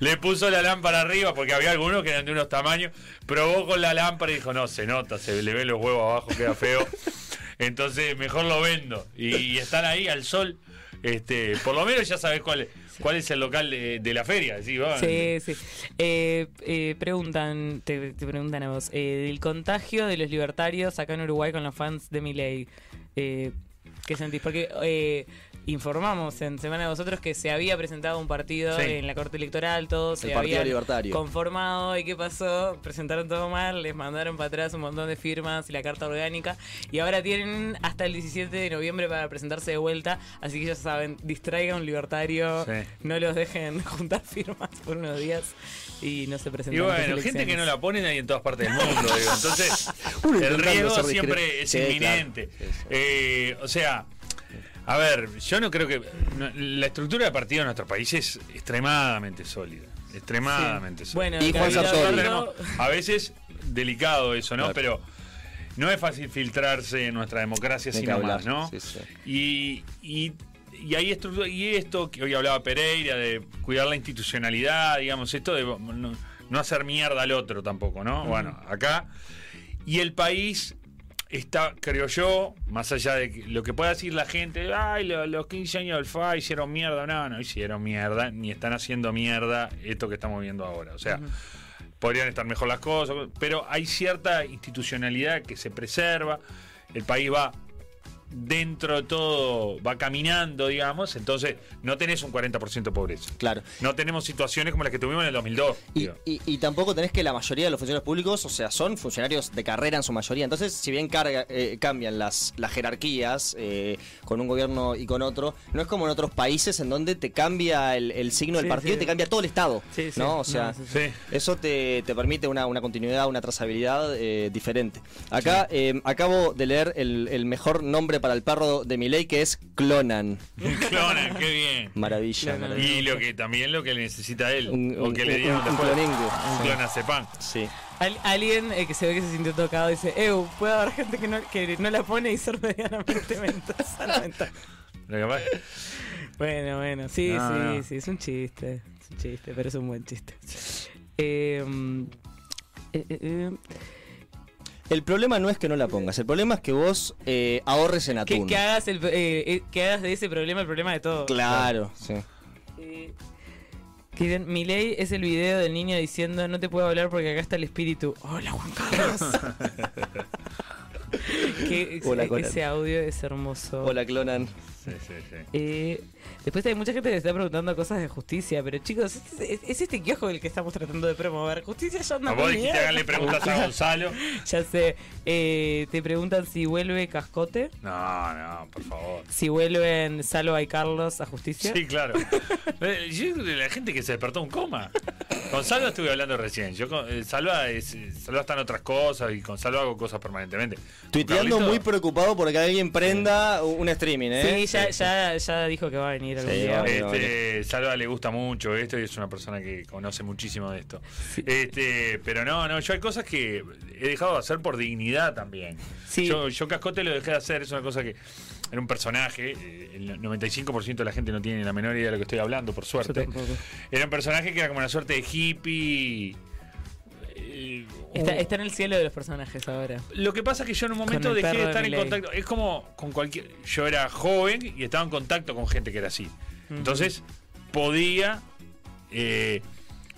Le puso la lámpara arriba porque había algunos que eran de unos tamaños. Probó con la lámpara y dijo, no, se nota, se le ven los huevos abajo, queda feo. Entonces mejor lo vendo. Y, y están ahí al sol. Este, por lo menos ya sabes cuál es, cuál es el local de, de la feria. Sí, va. Sí, sí. Eh, eh, preguntan, te, te preguntan a vos, eh, del contagio de los libertarios acá en Uruguay con los fans de Milei. Eh, ¿Qué sentís? Porque eh, informamos en Semana de Vosotros que se había presentado un partido Sí. en la Corte Electoral, todos se El Libertario. conformado. ¿Y qué pasó? Presentaron todo mal, les mandaron para atrás un montón de firmas y la carta orgánica. Y ahora tienen hasta el 17 de noviembre para presentarse de vuelta. Así que ya saben, distraigan un libertario, Sí. no los dejen juntar firmas por unos días y no se presenten. Y bueno, gente que no la ponen ahí en todas partes del mundo. digo. Entonces, el riesgo siempre es Sí, inminente. Eh, o sea, a ver, yo no creo que. no, la estructura de partido en nuestro país es extremadamente sólida. Extremadamente Sí. sólida. Bueno, Y el Juan candidato- Sartori. tenemos, a veces delicado eso, ¿no? Claro. Pero no es fácil filtrarse en nuestra democracia Ni sin que hablar. ¿no? Sí, sí. Y, y, y hay estructura, y esto que hoy hablaba Pereira, de cuidar la institucionalidad, digamos, esto de no, no hacer mierda al otro tampoco, ¿no? Bueno, acá. Y el país está, creo yo, más allá de lo que pueda decir la gente, ay, lo- los 15 años del FA hicieron mierda, no, no hicieron mierda, ni están haciendo mierda esto que estamos viendo ahora. O sea, podrían estar mejor las cosas, pero hay cierta institucionalidad que se preserva, el país va dentro de todo, va caminando, digamos, entonces no tenés un 40% de pobreza. Claro. No tenemos situaciones como las que tuvimos en el 2002. Y, y- y tampoco tenés que la mayoría de los funcionarios públicos, o sea, son funcionarios de carrera en su mayoría. Entonces, si bien carga- eh, cambian las, las jerarquías eh, con un gobierno y con otro, no es como en otros países en donde te cambia el, el signo del partido sí. y te cambia todo el Estado. Sí, sí. ¿no? O sea, No, sí, sí. Sí. eso te, te permite una, una continuidad, una trazabilidad eh, diferente. Acá eh, acabo de leer el, el mejor nombre para el perro de Miley, que es Clonan. Clonan, qué bien. Maravilla. Clonan. maravilla. Y lo que también lo que le necesita él, Un- o que un- le un- un Sí. clonazepam. Sí. Al- alguien eh, que se ve que se sintió tocado dice, Ew, puede haber gente que no, que no la pone y ser medianamente mental. mental". Lo que pasa- Bueno, bueno, sí, No, sí, no. sí, es un chiste. Es un chiste, pero es un buen chiste. Eh, eh, eh, eh, El problema no es que no la pongas, el problema es que vos eh, ahorres en que, atún. que hagas el, eh, eh, que hagas de ese problema el problema de todo. Claro, sí. Eh, que Milei es el video del niño diciendo no te puedo hablar porque acá está el espíritu. Hola Juan Carlos. que ese- Hola, Conan. ese audio es hermoso. Hola, Clonan. Sí, sí, sí. Eh, después hay mucha gente que está preguntando cosas de justicia, pero chicos, es, es- es este kiosco el que estamos tratando de promover. Justicia ya anda A vos dijiste haganle preguntas a Gonzalo. Ya sé. Eh, te preguntan si vuelve Cascote, No, no, por favor. si vuelven Salva y Carlos a justicia. Sí, claro. Eh, yo la gente que se despertó un coma. Con Salva estuve hablando recién. Yo con, eh, Salva, es, Salva está en otras cosas y con Salva hago cosas permanentemente. Tuiteando Carlito, muy preocupado porque alguien prenda un streaming, ¿eh? Sí, ya, ya, ya dijo que va a venir algún Sí, día. Este, Salva le gusta mucho esto y es una persona que conoce muchísimo de esto. Este, pero no, no, yo hay cosas que he dejado de hacer por dignidad también. Sí. Yo, yo Cascote lo dejé de hacer, es una cosa que era un personaje, eh, el 95% de la gente no tiene la menor idea de lo que estoy hablando, por suerte. Era un personaje que era como una suerte de hippie. Eh, Está, en el cielo de los personajes ahora. Lo que pasa es que yo en un momento dejé de de estar en contacto. Es como con cualquier. Yo era joven y estaba en contacto con gente que era así. Entonces podía eh,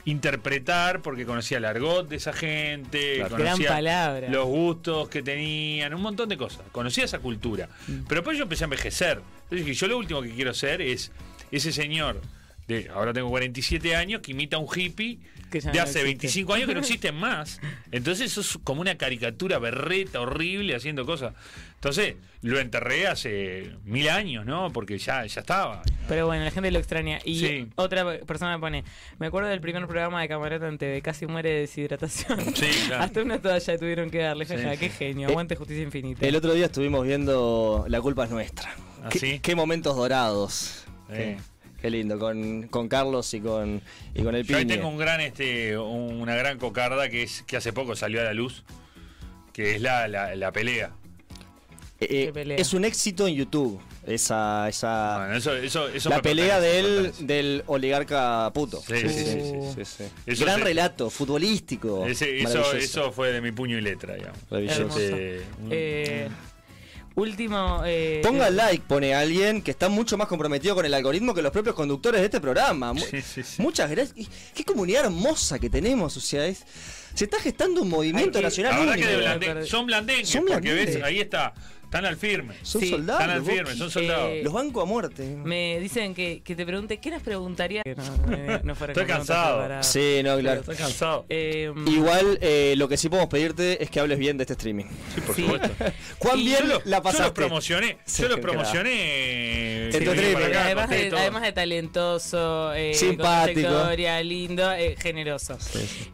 interpretar porque conocía el argot de esa gente, Claro. Conocía palabra. los gustos que tenían, un montón de cosas. Conocía esa cultura. Mm. Pero después yo empecé a envejecer. Entonces dije, yo lo último que quiero ser es ese señor de ahora tengo 47 años, que imita a un hippie Que de no hace existe. 25 años que no existen más. Entonces eso es como una caricatura berreta, horrible, haciendo cosas. Entonces lo enterré hace mil años, ¿no? Porque ya, ya estaba. Pero bueno, la gente lo extraña. Y Sí. otra persona me pone, me acuerdo del primer programa de Camarata en TV, casi muere de deshidratación. Sí, claro. Hasta una toalla tuvieron que darle, jaja, Sí. qué genio, aguante justicia infinita. El otro día estuvimos viendo La culpa es nuestra. ¿Ah, qué, sí? qué momentos dorados. Eh. Qué, lindo, con, con Carlos y con, y con el Yo ahí Piñe. tengo un gran, este, una gran cocarda que es que hace poco salió a la luz, que es la, la, la pelea. Eh, eh, Qué pelea. es un éxito en YouTube. Esa, esa Bueno, eso, eso, eso la pelea pertenece, de me él, pertenece. del oligarca puto. Sí, sí, sí, sí, sí. Eso Gran se- relato, futbolístico. Ese- eso, eso fue de mi puño y letra, digamos. Este, un- Eh, último... eh, Ponga eh, like, pone alguien que está mucho más comprometido con el algoritmo que los propios conductores de este programa. Mu- Sí, sí, sí. Muchas gracias. Y Qué comunidad hermosa que tenemos, o sea, es, se está gestando un movimiento nacional La verdad que de Blande- blande- son blandengues, Son porque ves, ahí está, están al firme. Son Sí, soldados. Están al firme, son soldados. Eh, Los banco a muerte. Me dicen que, que te pregunte, ¿qué nos preguntaría? Que no, eh, no fuera Estoy cansado. Sí, no, claro. Estoy cansado. Eh, Igual eh, lo que sí podemos pedirte es que hables bien de este streaming. Sí, por sí. supuesto. ¿Cuán Y bien Yo lo- la Yo pasaste? los promocioné, Sí, yo los promocioné. Acá, además, de, además de talentoso, eh, Simpático. con lindo, eh, generoso.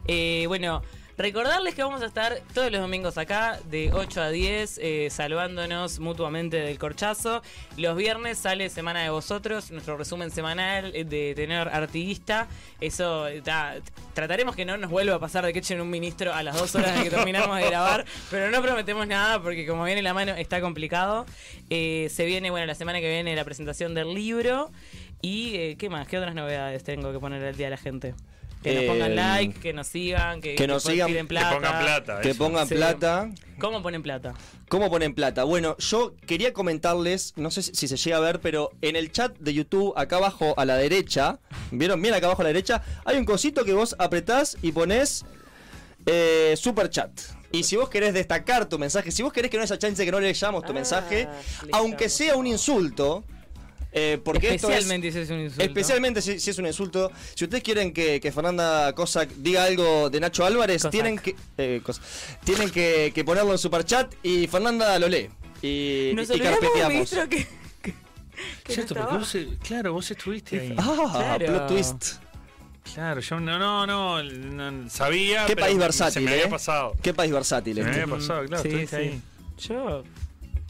Eh, bueno, recordarles que vamos a estar todos los domingos acá, de 8 a 10, eh, salvándonos mutuamente del corchazo. Los viernes sale Semana de Vosotros, nuestro resumen semanal eh, de tener artiguista. Eso, eh, ta- trataremos que no nos vuelva a pasar de que echen un ministro a las dos horas de que terminamos de grabar, pero no prometemos nada porque como viene la mano está complicado. Eh, se viene, bueno, la semana que viene la presentación del libro. ¿Y eh, qué más? ¿Qué otras novedades tengo que poner al día a la gente? Que nos pongan like, que nos sigan, que, que nos sigan, piden Que pongan plata. Que eso. pongan Sí. plata. ¿Cómo ponen plata? ¿Cómo ponen plata? Bueno, yo quería comentarles, no sé si se llega a ver, pero en el chat de YouTube, acá abajo a la derecha, ¿vieron bien acá abajo a la derecha? Hay un cosito que vos apretás y ponés eh, super chat. Y si vos querés destacar tu mensaje, si vos querés que no haya chance que no leyamos tu Ah, mensaje, le aunque sea un insulto, eh, porque esto es... Especialmente si es un insulto. Especialmente si, si es un insulto. Si ustedes quieren que, que Fernanda Cossack diga algo de Nacho Álvarez, Cossack. tienen que eh, Cos- tienen que, que ponerlo en superchat y Fernanda lo lee. Y, Nos y carpeteamos. que, que, que Cierto, no vos, eh, claro, vos estuviste ahí. Ah, Claro. plot twist. Claro, yo no, no, no, no, sabía. Qué pero país Se versátil, me había ¿eh? pasado. Qué país versátil Se me este. había pasado, claro, Sí, estuviste sí. ahí. Yo,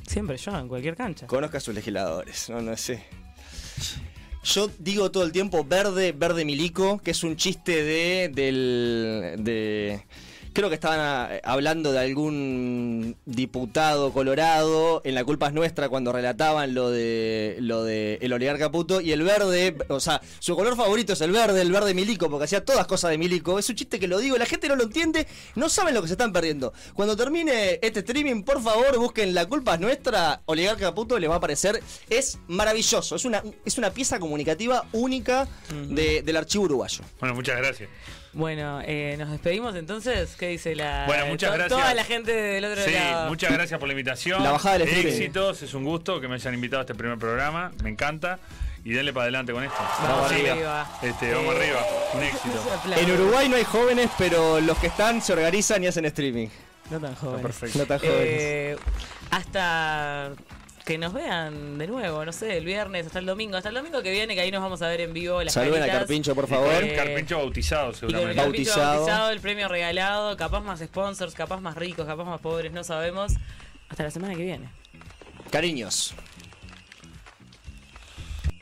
siempre yo, en cualquier cancha. Conozca a sus legisladores, no, no sé. Yo digo todo el tiempo verde, verde milico, que es un chiste de. del. de. Creo que estaban ah, hablando de algún diputado colorado en La culpa es nuestra cuando relataban lo de lo de el oligarca puto y el verde, o sea, su color favorito es el verde, el verde milico porque hacía todas cosas de milico. Es un chiste que lo digo, la gente no lo entiende, no saben lo que se están perdiendo. Cuando termine este streaming, por favor, busquen La culpa es nuestra, oligarca puto les va a aparecer, es maravilloso, es una es una pieza comunicativa única de- del archivo uruguayo. Bueno, muchas gracias. Bueno, eh, nos despedimos entonces. ¿Qué dice la. Bueno, muchas to- gracias. Toda la gente del otro Sí, lado. muchas gracias por la invitación. La bajada del streaming. Éxitos, es un gusto que me hayan invitado a este primer programa, me encanta. Y denle para adelante con esto. Vamos arriba. Este, vamos Eh, arriba, un éxito. En Uruguay no hay jóvenes, pero los que están se organizan y hacen streaming. No tan joven. Perfecto. No tan jóvenes. Eh, hasta que nos vean de nuevo, no sé, el viernes, hasta el domingo. Hasta el domingo que viene, que ahí nos vamos a ver en vivo. Las Saluden a caritas. Carpincho, por favor. el Carpincho bautizado, el seguramente. Carpincho Bautizado. bautizado, el premio regalado, capaz más sponsors, capaz más ricos, capaz más pobres, no sabemos. Hasta la semana que viene. Cariños.